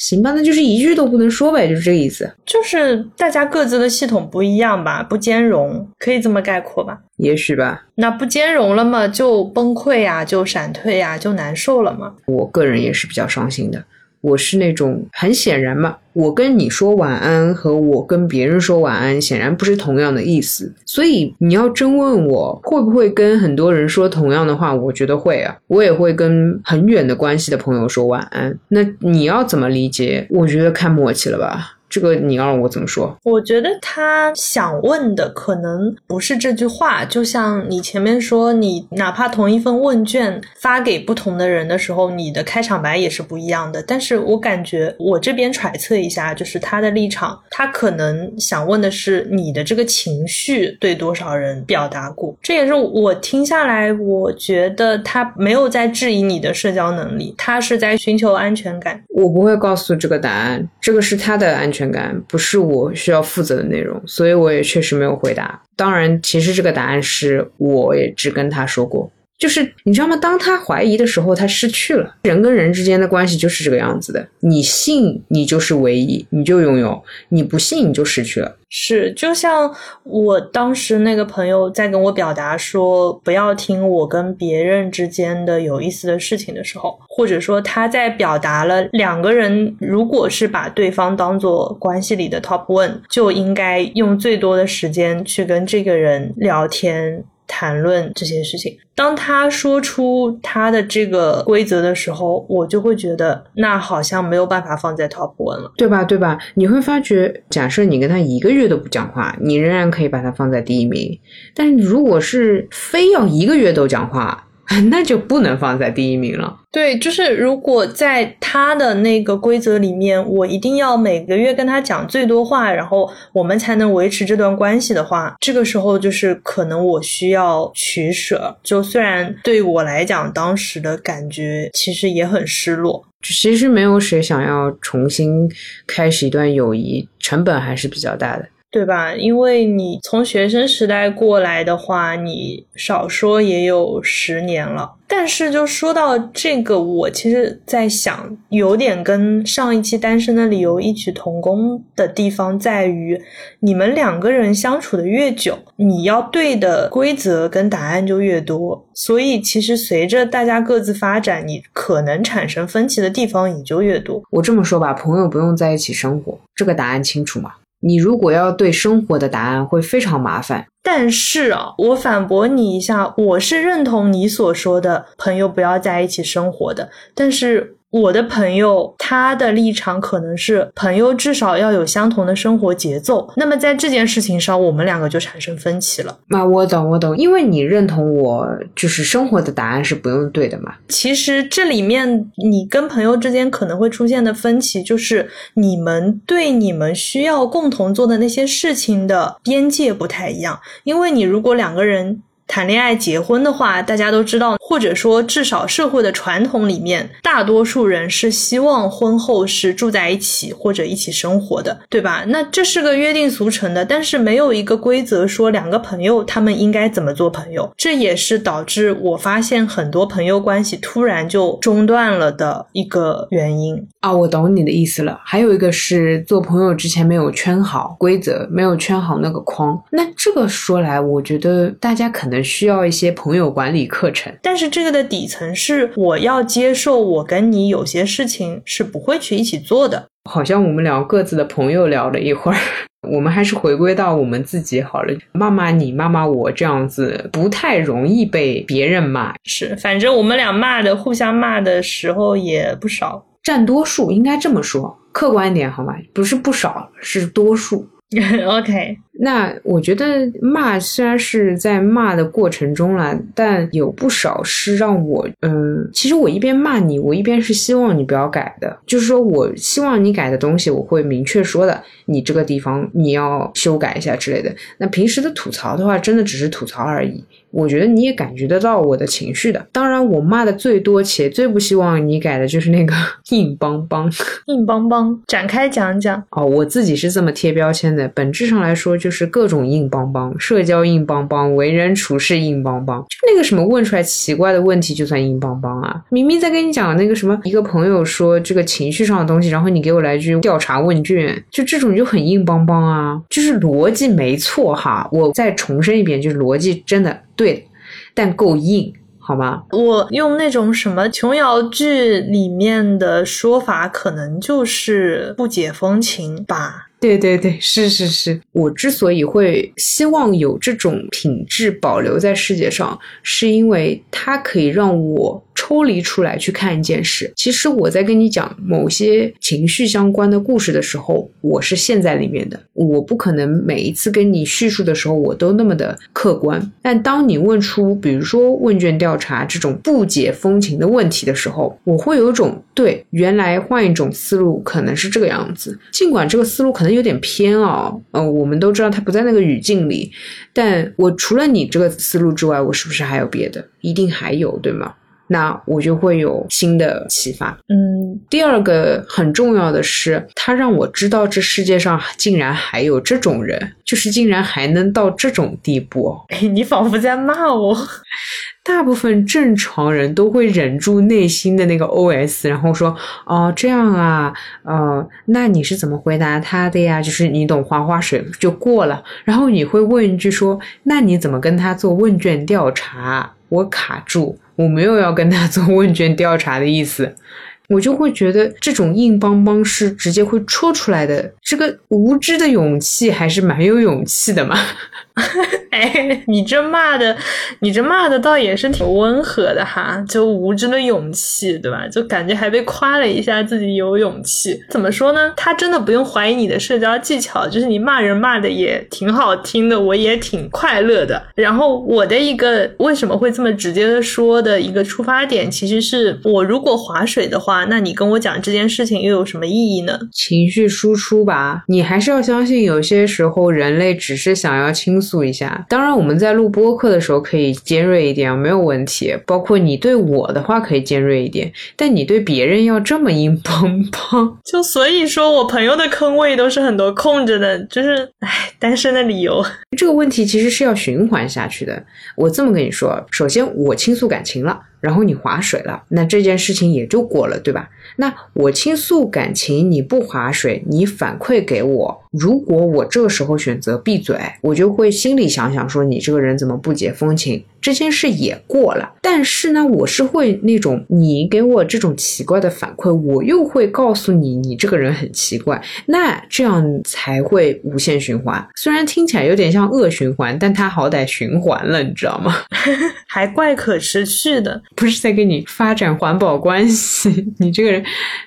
S1: 行吧，那就是一句都不能说呗，就是这个意思。
S2: 就是大家各自的系统不一样吧，不兼容，可以这么概括吧？
S1: 也许吧。
S2: 那不兼容了嘛，就崩溃呀，就闪退呀，就难受了嘛。
S1: 我个人也是比较伤心的。我是那种很显然嘛，我跟你说晚安和我跟别人说晚安显然不是同样的意思，所以你要真问我会不会跟很多人说同样的话，我觉得会啊，我也会跟很远的关系的朋友说晚安。那你要怎么理解？我觉得看默契了吧。这个你让我怎么说？
S2: 我觉得他想问的可能不是这句话，就像你前面说，你哪怕同一份问卷发给不同的人的时候，你的开场白也是不一样的。但是我感觉我这边揣测一下，就是他的立场，他可能想问的是你的这个情绪对多少人表达过。这也是我听下来，我觉得他没有在质疑你的社交能力，他是在寻求安全感。
S1: 我不会告诉这个答案，这个是他的安全。全感不是我需要负责的内容，所以我也确实没有回答。当然，其实这个答案是我也只跟他说过，就是你知道吗？当他怀疑的时候，他失去了。人跟人之间的关系就是这个样子的，你信你就是唯一，你就拥有；你不信你就失去了。
S2: 是，就像我当时那个朋友在跟我表达说不要听我跟别人之间的有意思的事情的时候，或者说他在表达了两个人如果是把对方当做关系里的 top one，就应该用最多的时间去跟这个人聊天。谈论这些事情，当他说出他的这个规则的时候，我就会觉得那好像没有办法放在 top one 了，
S1: 对吧？对吧？你会发觉，假设你跟他一个月都不讲话，你仍然可以把他放在第一名，但如果是非要一个月都讲话。那就不能放在第一名了。
S2: 对，就是如果在他的那个规则里面，我一定要每个月跟他讲最多话，然后我们才能维持这段关系的话，这个时候就是可能我需要取舍。就虽然对我来讲，当时的感觉其实也很失落。
S1: 其实没有谁想要重新开始一段友谊，成本还是比较大的。
S2: 对吧？因为你从学生时代过来的话，你少说也有十年了。但是就说到这个，我其实在想，有点跟上一期单身的理由异曲同工的地方在于，你们两个人相处的越久，你要对的规则跟答案就越多。所以其实随着大家各自发展，你可能产生分歧的地方也就越多。
S1: 我这么说吧，朋友不用在一起生活，这个答案清楚吗？你如果要对生活的答案会非常麻烦，
S2: 但是啊，我反驳你一下，我是认同你所说的朋友不要在一起生活的，但是。我的朋友，他的立场可能是朋友至少要有相同的生活节奏。那么在这件事情上，我们两个就产生分歧了。
S1: 那我懂，我懂，因为你认同我，就是生活的答案是不用对的嘛。
S2: 其实这里面你跟朋友之间可能会出现的分歧，就是你们对你们需要共同做的那些事情的边界不太一样。因为你如果两个人。谈恋爱、结婚的话，大家都知道或者说至少社会的传统里面，大多数人是希望婚后是住在一起或者一起生活的，对吧？那这是个约定俗成的，但是没有一个规则说两个朋友他们应该怎么做朋友，这也是导致我发现很多朋友关系突然就中断了的一个原因
S1: 啊。我懂你的意思了。还有一个是做朋友之前没有圈好规则，没有圈好那个框。那这个说来，我觉得大家可能需要一些朋友管理课程。
S2: 但是这个的底层是我要接受，我跟你有些事情是不会去一起做的。
S1: 好像我们聊各自的朋友聊了一会儿，我们还是回归到我们自己好了。骂骂你，骂骂我，这样子不太容易被别人骂。
S2: 是，反正我们俩骂的，互相骂的时候也不少，
S1: 占多数，应该这么说，客观一点好吗？不是不少，是多数。
S2: OK，
S1: 那我觉得骂虽然是在骂的过程中了，但有不少是让我，嗯，其实我一边骂你，我一边是希望你不要改的，就是说我希望你改的东西，我会明确说的，你这个地方你要修改一下之类的。那平时的吐槽的话，真的只是吐槽而已。我觉得你也感觉得到我的情绪的。当然，我骂的最多且最不希望你改的就是那个 硬邦邦。
S2: 硬邦邦，展开讲讲。
S1: 哦，我自己是这么贴标签的。本质上来说，就是各种硬邦邦，社交硬邦邦，为人处事硬邦邦。就那个什么问出来奇怪的问题就算硬邦邦啊？明明在跟你讲那个什么，一个朋友说这个情绪上的东西，然后你给我来句调查问卷，就这种就很硬邦邦啊。就是逻辑没错哈，我再重申一遍，就是逻辑真的。对，但够硬，好吗？
S2: 我用那种什么琼瑶剧里面的说法，可能就是不解风情吧。
S1: 对对对，是是是。我之所以会希望有这种品质保留在世界上，是因为它可以让我。抽离出来去看一件事，其实我在跟你讲某些情绪相关的故事的时候，我是陷在里面的。我不可能每一次跟你叙述的时候，我都那么的客观。但当你问出，比如说问卷调查这种不解风情的问题的时候，我会有种对，原来换一种思路可能是这个样子。尽管这个思路可能有点偏哦，嗯，我们都知道他不在那个语境里，但我除了你这个思路之外，我是不是还有别的？一定还有，对吗？那我就会有新的启发。
S2: 嗯，
S1: 第二个很重要的是，他让我知道这世界上竟然还有这种人，就是竟然还能到这种地步。
S2: 哎，你仿佛在骂我。
S1: 大部分正常人都会忍住内心的那个 OS，然后说：“哦，这样啊，呃，那你是怎么回答他的呀？就是你懂花花水就过了。然后你会问一句说：那你怎么跟他做问卷调查？我卡住。”我没有要跟他做问卷调查的意思，我就会觉得这种硬邦邦是直接会戳出来的。这个无知的勇气还是蛮有勇气的嘛。
S2: 哎，你这骂的，你这骂的倒也是挺温和的哈，就无知的勇气，对吧？就感觉还被夸了一下，自己有勇气。怎么说呢？他真的不用怀疑你的社交技巧，就是你骂人骂的也挺好听的，我也挺快乐的。然后我的一个为什么会这么直接的说的一个出发点，其实是我如果划水的话，那你跟我讲这件事情又有什么意义呢？
S1: 情绪输出吧，你还是要相信，有些时候人类只是想要诉一下。当然，我们在录播客的时候可以尖锐一点，没有问题。包括你对我的话可以尖锐一点，但你对别人要这么硬邦邦，
S2: 就所以说我朋友的坑位都是很多空着的，就是唉，单身的理由。
S1: 这个问题其实是要循环下去的。我这么跟你说，首先我倾诉感情了。然后你划水了，那这件事情也就过了，对吧？那我倾诉感情，你不划水，你反馈给我，如果我这个时候选择闭嘴，我就会心里想想说，你这个人怎么不解风情？这件事也过了，但是呢，我是会那种你给我这种奇怪的反馈，我又会告诉你，你这个人很奇怪，那这样才会无限循环。虽然听起来有点像恶循环，但它好歹循环了，你知道吗？
S2: 还怪可持续的，
S1: 不是在跟你发展环保关系。你这个人，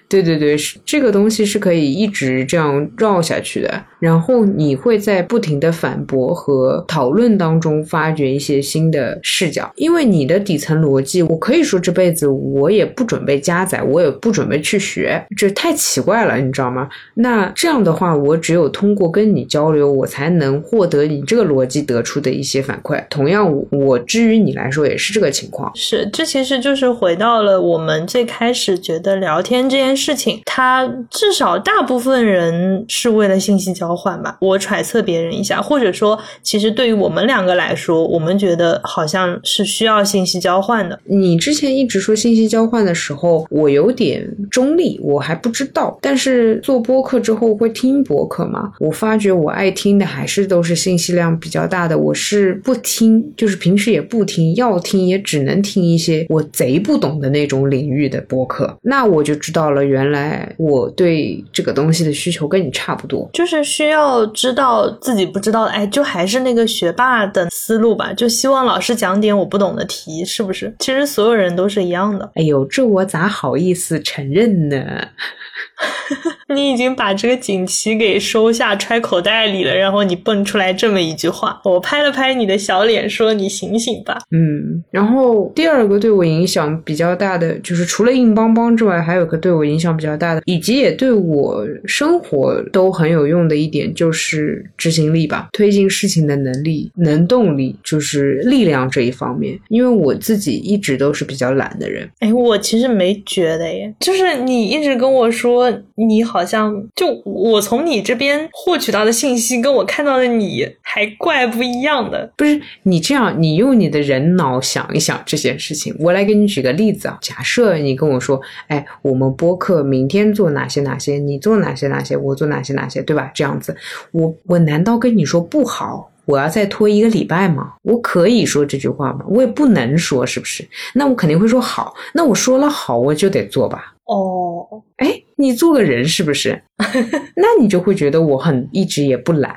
S1: 对对对，这个东西是可以一直这样绕下去的。然后你会在不停的反驳和讨论当中发掘一些新的视角，因为你的底层逻辑，我可以说这辈子我也不准备加载，我也不准备去学，这太奇怪了，你知道吗？那这样的话，我只有通过跟你交流，我才能获得你这个逻辑得出的一些反馈。同样，我至于你来说也是这个情况。
S2: 是，这其实就是回到了我们最开始觉得聊天这件事情，它至少大部分人是为了信息交换吧。我揣测别人一下，或者说，其实对于我们两个来说，我们觉得好像是需要信息交换的。
S1: 你之前一直说信息交换的时候，我有点中立，我还不知道。但是做播客之后会听播客吗？我发觉我爱听的还是都是信息量比较大的。我是不听，就是平时也不听，要听也只能听一些我贼不懂的那种领域的播客。那我就知道了，原来我对这个东西的需求跟你差不多，
S2: 就是需要知道自己不知道的。哎，就还是那个学霸的思路吧，就希望老师讲点我不懂的题，是不是？其实所有人都是一样的。
S1: 哎呦，这我咋好意思承认呢？
S2: 你已经把这个锦旗给收下，揣口袋里了，然后你蹦出来这么一句话，我拍了拍你的小脸，说：“你醒醒吧。”
S1: 嗯，然后第二个对我影响比较大的，就是除了硬邦邦之外，还有个对我影响比较大的，以及也对我生活都很有用的一点，就是执行力吧，推进事情的能力、能动力，就是力量这一方面。因为我自己一直都是比较懒的人。
S2: 哎，我其实没觉得耶，就是你一直跟我说你好。像就我从你这边获取到的信息，跟我看到的你还怪不一样的。
S1: 不是你这样，你用你的人脑想一想这件事情。我来给你举个例子啊，假设你跟我说，哎，我们播客明天做哪些哪些，你做哪些哪些，我做哪些哪些，对吧？这样子，我我难道跟你说不好？我要再拖一个礼拜吗？我可以说这句话吗？我也不能说，是不是？那我肯定会说好。那我说了好，我就得做吧。
S2: 哦，
S1: 哎，你做个人是不是？那你就会觉得我很一直也不懒。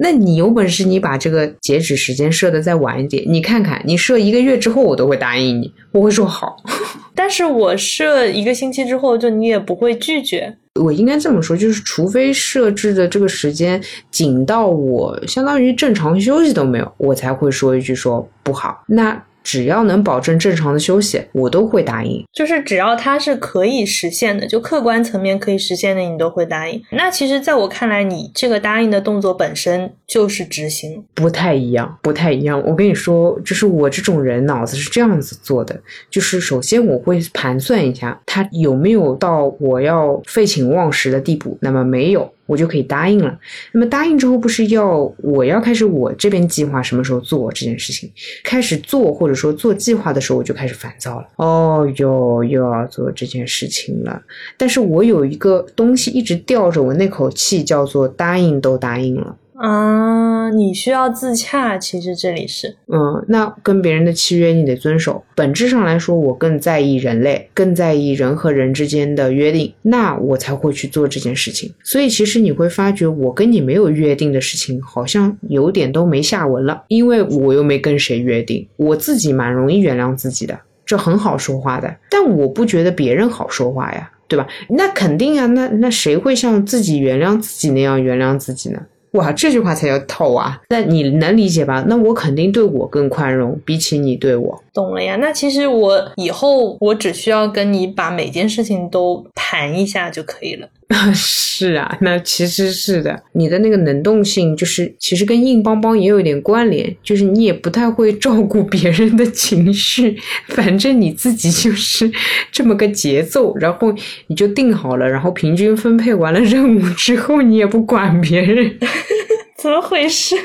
S1: 那你有本事，你把这个截止时间设的再晚一点。你看看，你设一个月之后，我都会答应你，我会说好。
S2: 但是我设一个星期之后，就你也不会拒绝。
S1: 我应该这么说，就是除非设置的这个时间紧到我相当于正常休息都没有，我才会说一句说不好。那。只要能保证正常的休息，我都会答应。
S2: 就是只要它是可以实现的，就客观层面可以实现的，你都会答应。那其实，在我看来，你这个答应的动作本身就是执行，
S1: 不太一样，不太一样。我跟你说，就是我这种人脑子是这样子做的，就是首先我会盘算一下，他有没有到我要废寝忘食的地步。那么没有。我就可以答应了。那么答应之后，不是要我要开始我这边计划什么时候做这件事情？开始做或者说做计划的时候，我就开始烦躁了。哦哟，又要做这件事情了。但是我有一个东西一直吊着我那口气，叫做答应都答应了。
S2: 啊，你需要自洽。其实这里是，
S1: 嗯，那跟别人的契约你得遵守。本质上来说，我更在意人类，更在意人和人之间的约定，那我才会去做这件事情。所以其实你会发觉，我跟你没有约定的事情，好像有点都没下文了，因为我又没跟谁约定。我自己蛮容易原谅自己的，这很好说话的。但我不觉得别人好说话呀，对吧？那肯定啊，那那谁会像自己原谅自己那样原谅自己呢？哇，这句话才叫透啊！那你能理解吧？那我肯定对我更宽容，比起你对我。
S2: 懂了呀。那其实我以后我只需要跟你把每件事情都盘一下就可以了。
S1: 是啊，那其实是的。你的那个能动性，就是其实跟硬邦邦也有点关联，就是你也不太会照顾别人的情绪，反正你自己就是这么个节奏，然后你就定好了，然后平均分配完了任务之后，你也不管别人，
S2: 怎么回事？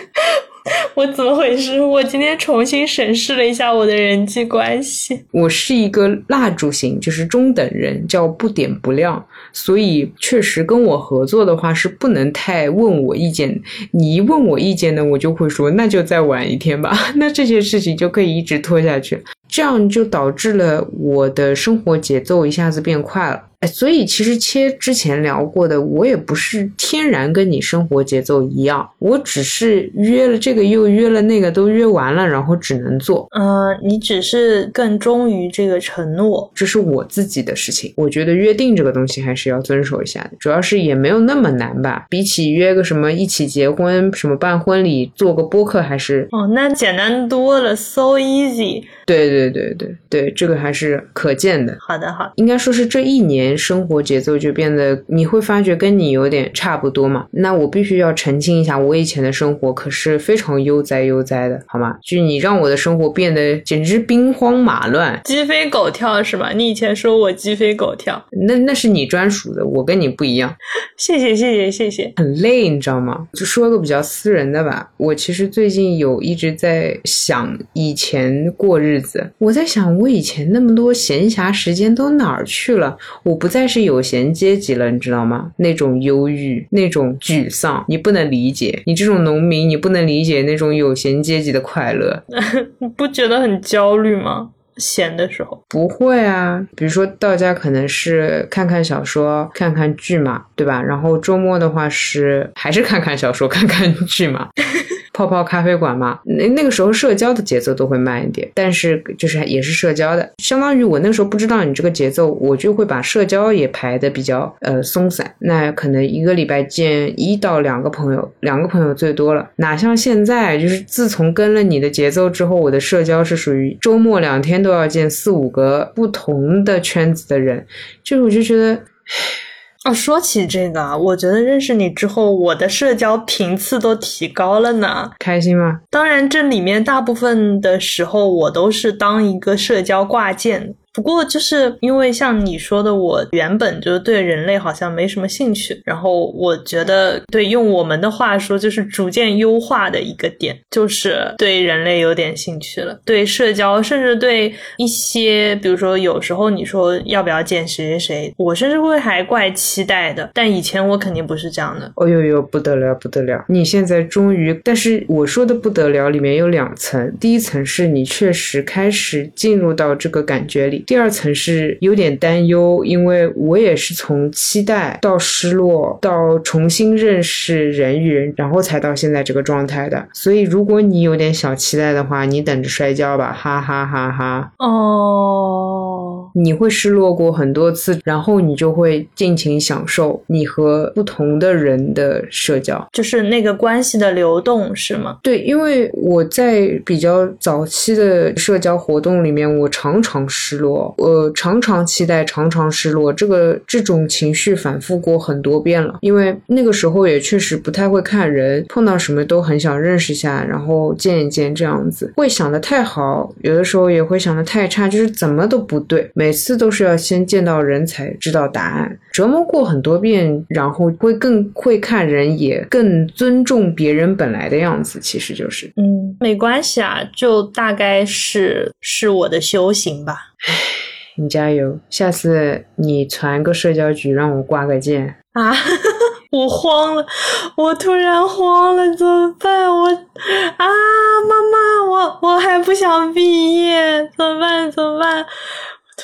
S2: 我怎么回事？我今天重新审视了一下我的人际关系。
S1: 我是一个蜡烛型，就是中等人，叫不点不亮。所以确实跟我合作的话是不能太问我意见。你一问我意见呢，我就会说那就再晚一天吧。那这些事情就可以一直拖下去，这样就导致了我的生活节奏一下子变快了。哎，所以其实切之前聊过的，我也不是天然跟你生活节奏一样，我只是约了这个又约了那个，都约完了，然后只能做。
S2: 嗯，你只是更忠于这个承诺，
S1: 这是我自己的事情。我觉得约定这个东西还是要遵守一下的，主要是也没有那么难吧。比起约个什么一起结婚、什么办婚礼、做个播客，还是
S2: 哦，那简单多了，so easy。
S1: 对对对对对，这个还是可见的。
S2: 好的，好，
S1: 应该说是这一年生活节奏就变得，你会发觉跟你有点差不多嘛。那我必须要澄清一下，我以前的生活可是非常悠哉悠哉的，好吗？就你让我的生活变得简直兵荒马乱、
S2: 鸡飞狗跳是吧？你以前说我鸡飞狗跳，
S1: 那那是你专属的，我跟你不一样。
S2: 谢谢谢谢谢谢，
S1: 很累，你知道吗？就说个比较私人的吧，我其实最近有一直在想以前过日。子，我在想，我以前那么多闲暇时间都哪儿去了？我不再是有闲阶级了，你知道吗？那种忧郁，那种沮丧，你不能理解。你这种农民，你不能理解那种有闲阶级的快乐。
S2: 你 不觉得很焦虑吗？闲的时候
S1: 不会啊，比如说到家可能是看看小说、看看剧嘛，对吧？然后周末的话是还是看看小说、看看剧嘛。泡泡咖啡馆嘛，那那个时候社交的节奏都会慢一点，但是就是也是社交的，相当于我那时候不知道你这个节奏，我就会把社交也排的比较呃松散。那可能一个礼拜见一到两个朋友，两个朋友最多了，哪像现在，就是自从跟了你的节奏之后，我的社交是属于周末两天都要见四五个不同的圈子的人，就是我就觉得。
S2: 哦，说起这个，我觉得认识你之后，我的社交频次都提高了呢。
S1: 开心吗？
S2: 当然，这里面大部分的时候，我都是当一个社交挂件。不过，就是因为像你说的，我原本就是对人类好像没什么兴趣。然后，我觉得，对用我们的话说，就是逐渐优化的一个点，就是对人类有点兴趣了，对社交，甚至对一些，比如说有时候你说要不要见谁谁谁，我甚至会还怪期待的。但以前我肯定不是这样的。
S1: 哦呦呦，不得了，不得了！你现在终于，但是我说的不得了里面有两层，第一层是你确实开始进入到这个感觉里。第二层是有点担忧，因为我也是从期待到失落，到重新认识人与人，然后才到现在这个状态的。所以，如果你有点小期待的话，你等着摔跤吧，哈哈哈哈！
S2: 哦，
S1: 你会失落过很多次，然后你就会尽情享受你和不同的人的社交，
S2: 就是那个关系的流动，是吗？
S1: 对，因为我在比较早期的社交活动里面，我常常失落。我常常期待，常常失落，这个这种情绪反复过很多遍了。因为那个时候也确实不太会看人，碰到什么都很想认识一下，然后见一见这样子。会想的太好，有的时候也会想的太差，就是怎么都不对。每次都是要先见到人才知道答案，折磨过很多遍，然后会更会看人，也更尊重别人本来的样子。其实就是，
S2: 嗯，没关系啊，就大概是是我的修行吧。
S1: 唉，你加油！下次你传个社交局让我挂个件
S2: 啊！我慌了，我突然慌了，怎么办？我啊，妈妈，我我还不想毕业，怎么办？怎么办？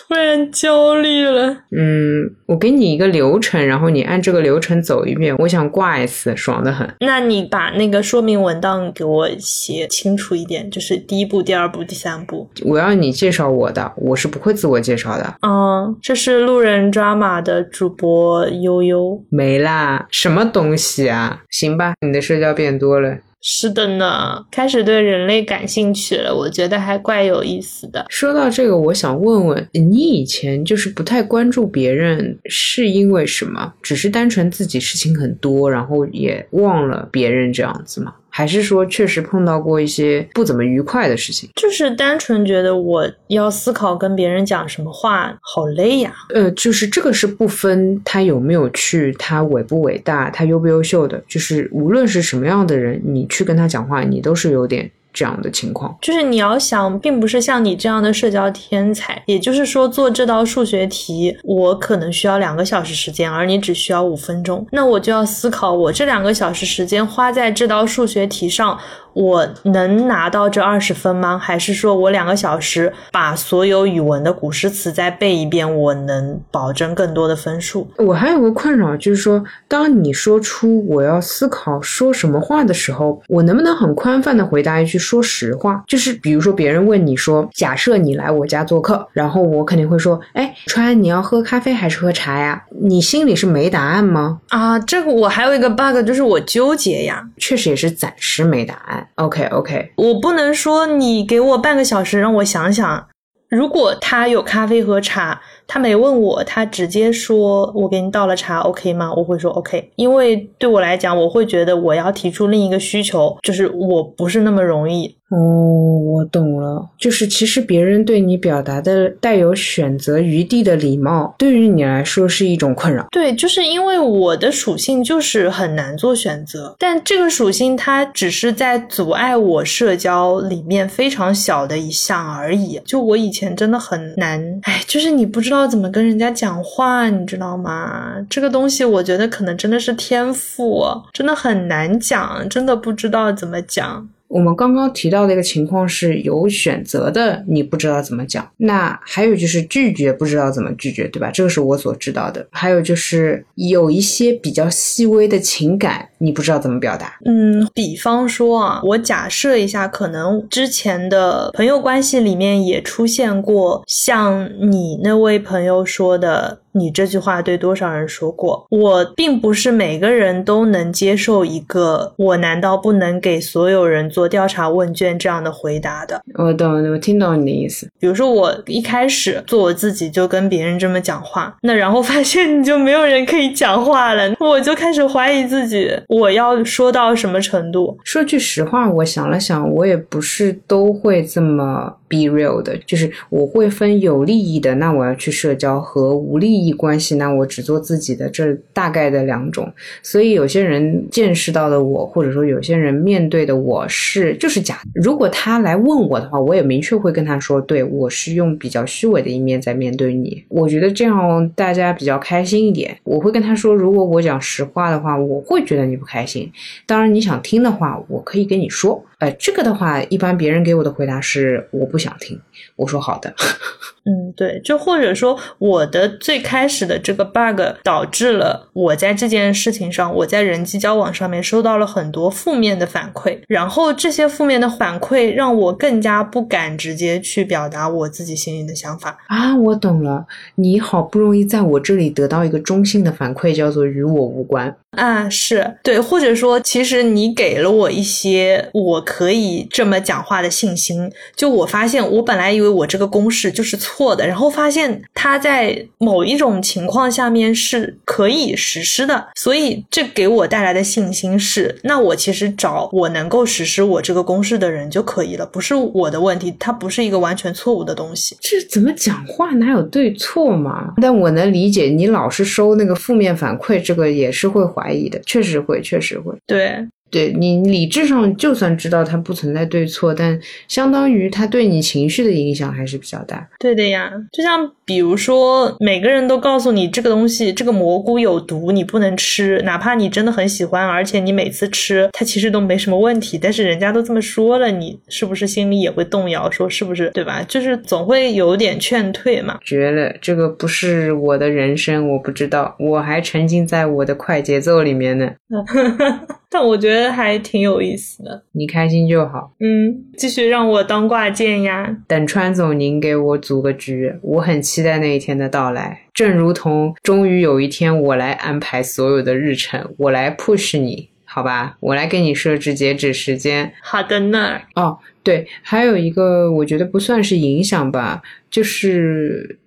S2: 突然焦虑了。
S1: 嗯，我给你一个流程，然后你按这个流程走一遍。我想挂一次，爽的很。
S2: 那你把那个说明文档给我写清楚一点，就是第一步、第二步、第三步。
S1: 我要你介绍我的，我是不会自我介绍的。
S2: 嗯，这是路人抓马的主播悠悠。
S1: 没啦，什么东西啊？行吧，你的社交变多了。
S2: 是的呢，开始对人类感兴趣了，我觉得还怪有意思的。
S1: 说到这个，我想问问你，以前就是不太关注别人，是因为什么？只是单纯自己事情很多，然后也忘了别人这样子吗？还是说确实碰到过一些不怎么愉快的事情，
S2: 就是单纯觉得我要思考跟别人讲什么话好累呀。
S1: 呃，就是这个是不分他有没有去，他伟不伟大，他优不优秀的，就是无论是什么样的人，你去跟他讲话，你都是有点。这样的情况，
S2: 就是你要想，并不是像你这样的社交天才。也就是说，做这道数学题，我可能需要两个小时时间，而你只需要五分钟。那我就要思考，我这两个小时时间花在这道数学题上。我能拿到这二十分吗？还是说我两个小时把所有语文的古诗词再背一遍，我能保证更多的分数？
S1: 我还有个困扰，就是说，当你说出我要思考说什么话的时候，我能不能很宽泛的回答一句说实话？就是比如说别人问你说，假设你来我家做客，然后我肯定会说，哎，川，你要喝咖啡还是喝茶呀？你心里是没答案吗？
S2: 啊，这个我还有一个 bug，就是我纠结呀，
S1: 确实也是暂时没答案。OK OK，
S2: 我不能说你给我半个小时让我想想，如果他有咖啡和茶。他没问我，他直接说：“我给你倒了茶，OK 吗？”我会说 OK，因为对我来讲，我会觉得我要提出另一个需求，就是我不是那么容易。
S1: 哦，我懂了，就是其实别人对你表达的带有选择余地的礼貌，对于你来说是一种困扰。
S2: 对，就是因为我的属性就是很难做选择，但这个属性它只是在阻碍我社交里面非常小的一项而已。就我以前真的很难，哎，就是你不知道。怎么跟人家讲话，你知道吗？这个东西我觉得可能真的是天赋，真的很难讲，真的不知道怎么讲。
S1: 我们刚刚提到的一个情况是有选择的，你不知道怎么讲。那还有就是拒绝，不知道怎么拒绝，对吧？这个是我所知道的。还有就是有一些比较细微的情感，你不知道怎么表达。
S2: 嗯，比方说啊，我假设一下，可能之前的朋友关系里面也出现过像你那位朋友说的。你这句话对多少人说过？我并不是每个人都能接受一个“我难道不能给所有人做调查问卷”这样的回答的。
S1: 我懂，我听懂你的意思。
S2: 比如说，我一开始做我自己，就跟别人这么讲话，那然后发现你就没有人可以讲话了，我就开始怀疑自己，我要说到什么程度？
S1: 说句实话，我想了想，我也不是都会这么 be real 的，就是我会分有利益的，那我要去社交和无利。益关系，那我只做自己的，这大概的两种。所以有些人见识到的我，或者说有些人面对的我是就是假。如果他来问我的话，我也明确会跟他说，对我是用比较虚伪的一面在面对你。我觉得这样大家比较开心一点。我会跟他说，如果我讲实话的话，我会觉得你不开心。当然你想听的话，我可以跟你说。呃，这个的话，一般别人给我的回答是我不想听。我说好的。
S2: 嗯，对，就或者说我的最开始的这个 bug 导致了我在这件事情上，我在人际交往上面收到了很多负面的反馈，然后这些负面的反馈让我更加不敢直接去表达我自己心里的想法
S1: 啊。我懂了，你好不容易在我这里得到一个中性的反馈，叫做与我无关。
S2: 啊，是对，或者说，其实你给了我一些我可以这么讲话的信心。就我发现，我本来以为我这个公式就是错的，然后发现它在某一种情况下面是可以实施的，所以这给我带来的信心是，那我其实找我能够实施我这个公式的人就可以了，不是我的问题，它不是一个完全错误的东西。
S1: 这怎么讲话哪有对错嘛？但我能理解，你老是收那个负面反馈，这个也是会。怀疑的，确实会，确实会，
S2: 对。
S1: 对你理智上就算知道它不存在对错，但相当于它对你情绪的影响还是比较大。
S2: 对的呀，就像比如说，每个人都告诉你这个东西，这个蘑菇有毒，你不能吃，哪怕你真的很喜欢，而且你每次吃它其实都没什么问题，但是人家都这么说了，你是不是心里也会动摇？说是不是？对吧？就是总会有点劝退嘛。
S1: 绝了，这个不是我的人生，我不知道，我还沉浸在我的快节奏里面呢。
S2: 但我觉得还挺有意思的，
S1: 你开心就好。
S2: 嗯，继续让我当挂件呀。
S1: 等川总您给我组个局，我很期待那一天的到来。正如同终于有一天我来安排所有的日程，我来 push 你，好吧？我来给你设置截止时间。
S2: 好的呢。
S1: 哦，对，还有一个我觉得不算是影响吧，就是。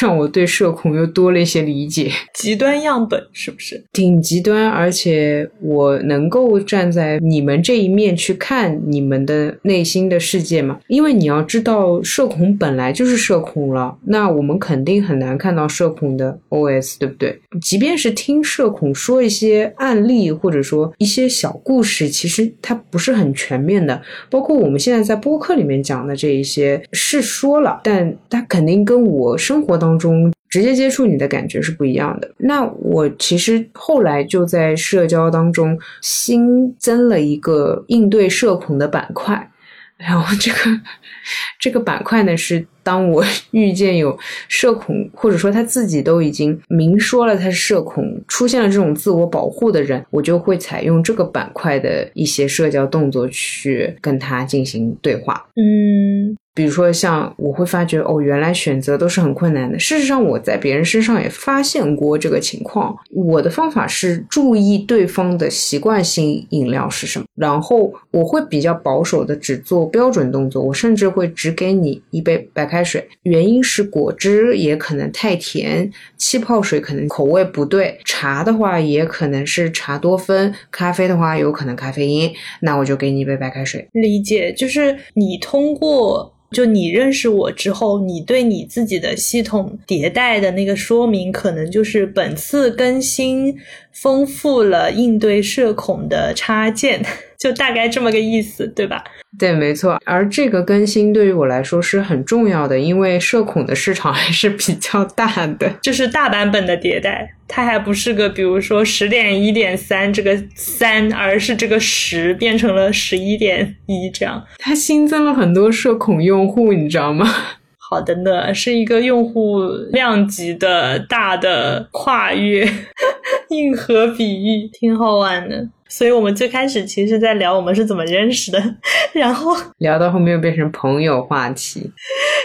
S1: 让我对社恐又多了一些理解。
S2: 极端样本是不是
S1: 挺极端？而且我能够站在你们这一面去看你们的内心的世界吗？因为你要知道，社恐本来就是社恐了，那我们肯定很难看到社恐的 OS，对不对？即便是听社恐说一些案例，或者说一些小故事，其实它不是很全面的。包括我们现在在播客里面讲的这一些是说了，但它肯定跟我生活。当中直接接触你的感觉是不一样的。那我其实后来就在社交当中新增了一个应对社恐的板块，然后这个 这个板块呢是。当我遇见有社恐，或者说他自己都已经明说了他是社恐，出现了这种自我保护的人，我就会采用这个板块的一些社交动作去跟他进行对话。
S2: 嗯。
S1: 比如说，像我会发觉哦，原来选择都是很困难的。事实上，我在别人身上也发现过这个情况。我的方法是注意对方的习惯性饮料是什么，然后我会比较保守的只做标准动作。我甚至会只给你一杯白开水，原因是果汁也可能太甜，气泡水可能口味不对，茶的话也可能是茶多酚，咖啡的话有可能咖啡因，那我就给你一杯白开水。
S2: 理解，就是你通过。就你认识我之后，你对你自己的系统迭代的那个说明，可能就是本次更新丰富了应对社恐的插件。就大概这么个意思，对吧？
S1: 对，没错。而这个更新对于我来说是很重要的，因为社恐的市场还是比较大的。
S2: 就是大版本的迭代，它还不是个，比如说十点一点三这个三，而是这个十变成了十一点一这样。
S1: 它新增了很多社恐用户，你知道吗？
S2: 好的呢，是一个用户量级的大的跨越，硬核比喻，挺好玩的。所以我们最开始其实在聊我们是怎么认识的，然后
S1: 聊到后面又变成朋友话题，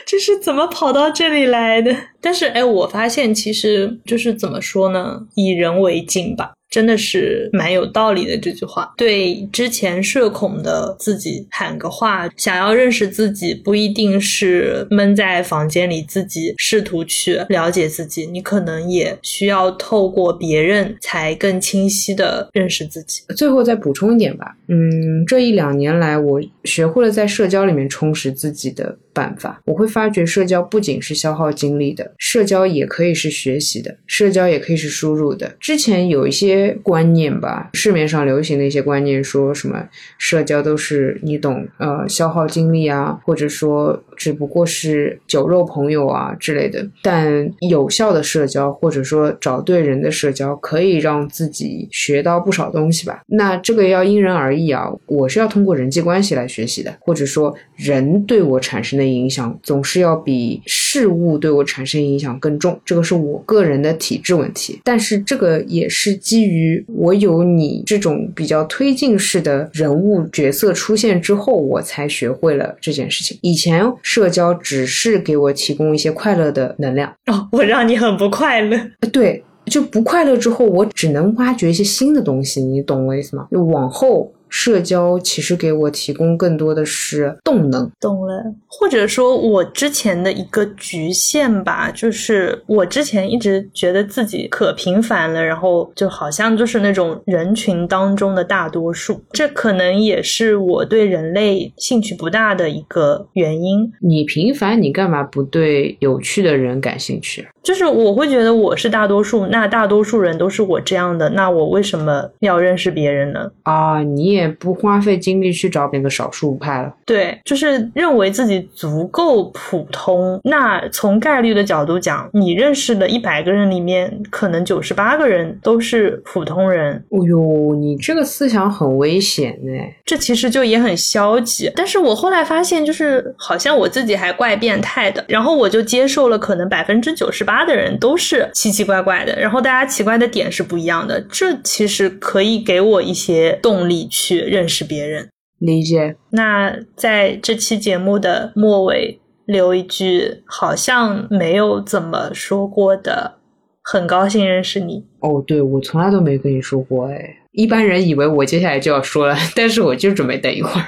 S2: 这是怎么跑到这里来的？但是哎，我发现其实就是怎么说呢，以人为镜吧。真的是蛮有道理的这句话，对之前社恐的自己喊个话，想要认识自己，不一定是闷在房间里自己试图去了解自己，你可能也需要透过别人才更清晰的认识自己。
S1: 最后再补充一点吧，嗯，这一两年来，我学会了在社交里面充实自己的。办法，我会发觉社交不仅是消耗精力的，社交也可以是学习的，社交也可以是输入的。之前有一些观念吧，市面上流行的一些观念，说什么社交都是你懂，呃，消耗精力啊，或者说只不过是酒肉朋友啊之类的。但有效的社交，或者说找对人的社交，可以让自己学到不少东西吧。那这个要因人而异啊，我是要通过人际关系来学习的，或者说人对我产生的。影响总是要比事物对我产生影响更重，这个是我个人的体质问题。但是这个也是基于我有你这种比较推进式的人物角色出现之后，我才学会了这件事情。以前社交只是给我提供一些快乐的能量
S2: 哦，我让你很不快乐。
S1: 对，就不快乐之后，我只能挖掘一些新的东西，你懂我意思吗？就往后。社交其实给我提供更多的是动能，
S2: 懂了，或者说我之前的一个局限吧，就是我之前一直觉得自己可平凡了，然后就好像就是那种人群当中的大多数，这可能也是我对人类兴趣不大的一个原因。
S1: 你平凡，你干嘛不对有趣的人感兴趣？
S2: 就是我会觉得我是大多数，那大多数人都是我这样的，那我为什么要认识别人呢？
S1: 啊，你也不花费精力去找那个少数派了。
S2: 对，就是认为自己足够普通。那从概率的角度讲，你认识的一百个人里面，可能九十八个人都是普通人。
S1: 哦呦，你这个思想很危险呢。
S2: 这其实就也很消极。但是我后来发现，就是好像我自己还怪变态的，然后我就接受了可能百分之九十八。他的人都是奇奇怪怪的，然后大家奇怪的点是不一样的，这其实可以给我一些动力去认识别人。
S1: 理解。
S2: 那在这期节目的末尾留一句，好像没有怎么说过的，很高兴认识你。
S1: 哦，对，我从来都没跟你说过，哎，一般人以为我接下来就要说了，但是我就准备等一会儿。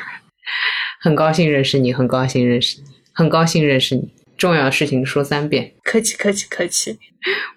S1: 很高兴认识你，很高兴认识你，很高兴认识你。重要的事情说三遍，
S2: 客气客气客气，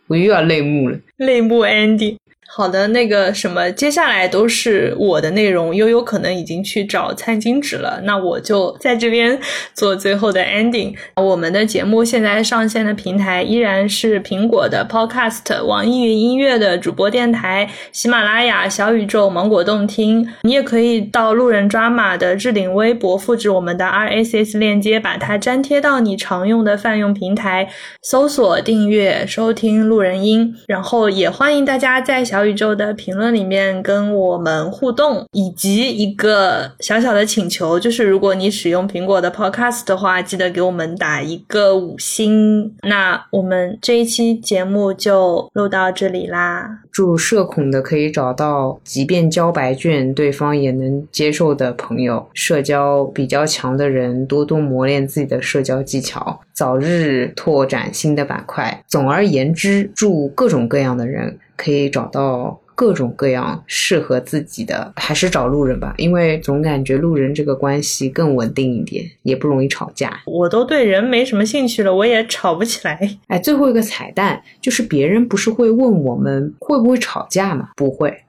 S1: 我又要泪目了，
S2: 泪目 Andy。好的，那个什么，接下来都是我的内容，悠悠可能已经去找餐巾纸了，那我就在这边做最后的 ending。我们的节目现在上线的平台依然是苹果的 Podcast、网易云音乐的主播电台、喜马拉雅、小宇宙、芒果动听。你也可以到路人抓马的置顶微博，复制我们的 RSS 链接，把它粘贴到你常用的泛用平台，搜索订阅收听路人音。然后也欢迎大家在小宇宙的评论里面跟我们互动，以及一个小小的请求，就是如果你使用苹果的 Podcast 的话，记得给我们打一个五星。那我们这一期节目就录到这里啦。
S1: 祝社恐的可以找到，即便交白卷，对方也能接受的朋友；社交比较强的人，多多磨练自己的社交技巧，早日拓展新的板块。总而言之，祝各种各样的人可以找到。各种各样适合自己的，还是找路人吧，因为总感觉路人这个关系更稳定一点，也不容易吵架。
S2: 我都对人没什么兴趣了，我也吵不起来。
S1: 哎，最后一个彩蛋就是别人不是会问我们会不会吵架吗？不会。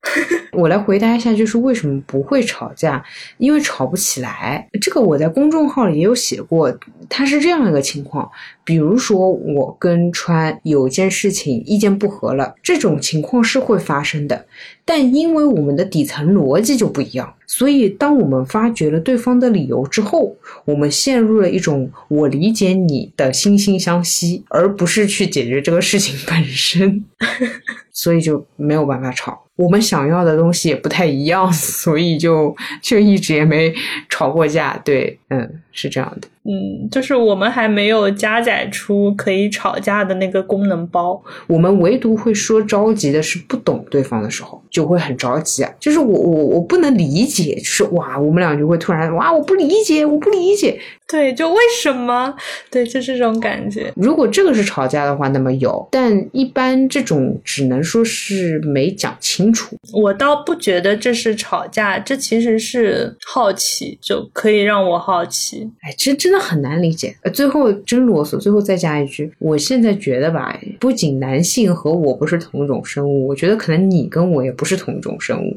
S1: 我来回答一下，就是为什么不会吵架？因为吵不起来。这个我在公众号里也有写过，它是这样一个情况。比如说，我跟川有件事情意见不合了，这种情况是会发生的。但因为我们的底层逻辑就不一样，所以当我们发觉了对方的理由之后，我们陷入了一种我理解你的惺惺相惜，而不是去解决这个事情本身，所以就没有办法吵。我们想要的东西也不太一样，所以就就一直也没吵过架。对，嗯，是这样的。
S2: 嗯，就是我们还没有加载出可以吵架的那个功能包。
S1: 我们唯独会说着急的是不懂对方的时候，就会很着急啊。就是我我我不能理解，就是哇，我们俩就会突然哇，我不理解，我不理解。
S2: 对，就为什么？对，就是这种感觉。
S1: 如果这个是吵架的话，那么有，但一般这种只能说是没讲清楚。
S2: 我倒不觉得这是吵架，这其实是好奇，就可以让我好奇。
S1: 哎，这真的。很难理解，呃，最后真啰嗦，最后再加一句，我现在觉得吧，不仅男性和我不是同一种生物，我觉得可能你跟我也不是同一种生物。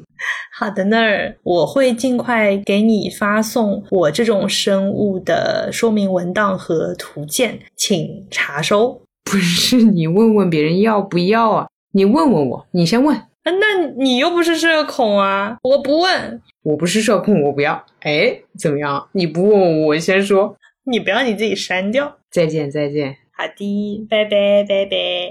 S2: 好的，那儿我会尽快给你发送我这种生物的说明文档和图鉴，请查收。
S1: 不是你问问别人要不要啊？你问问我，你先问。
S2: 那你又不是社恐啊，我不问。
S1: 我不是社恐，我不要。哎，怎么样？你不问我，我先说。
S2: 你不要你自己删掉。
S1: 再见，再见。
S2: 好的，拜拜，拜拜。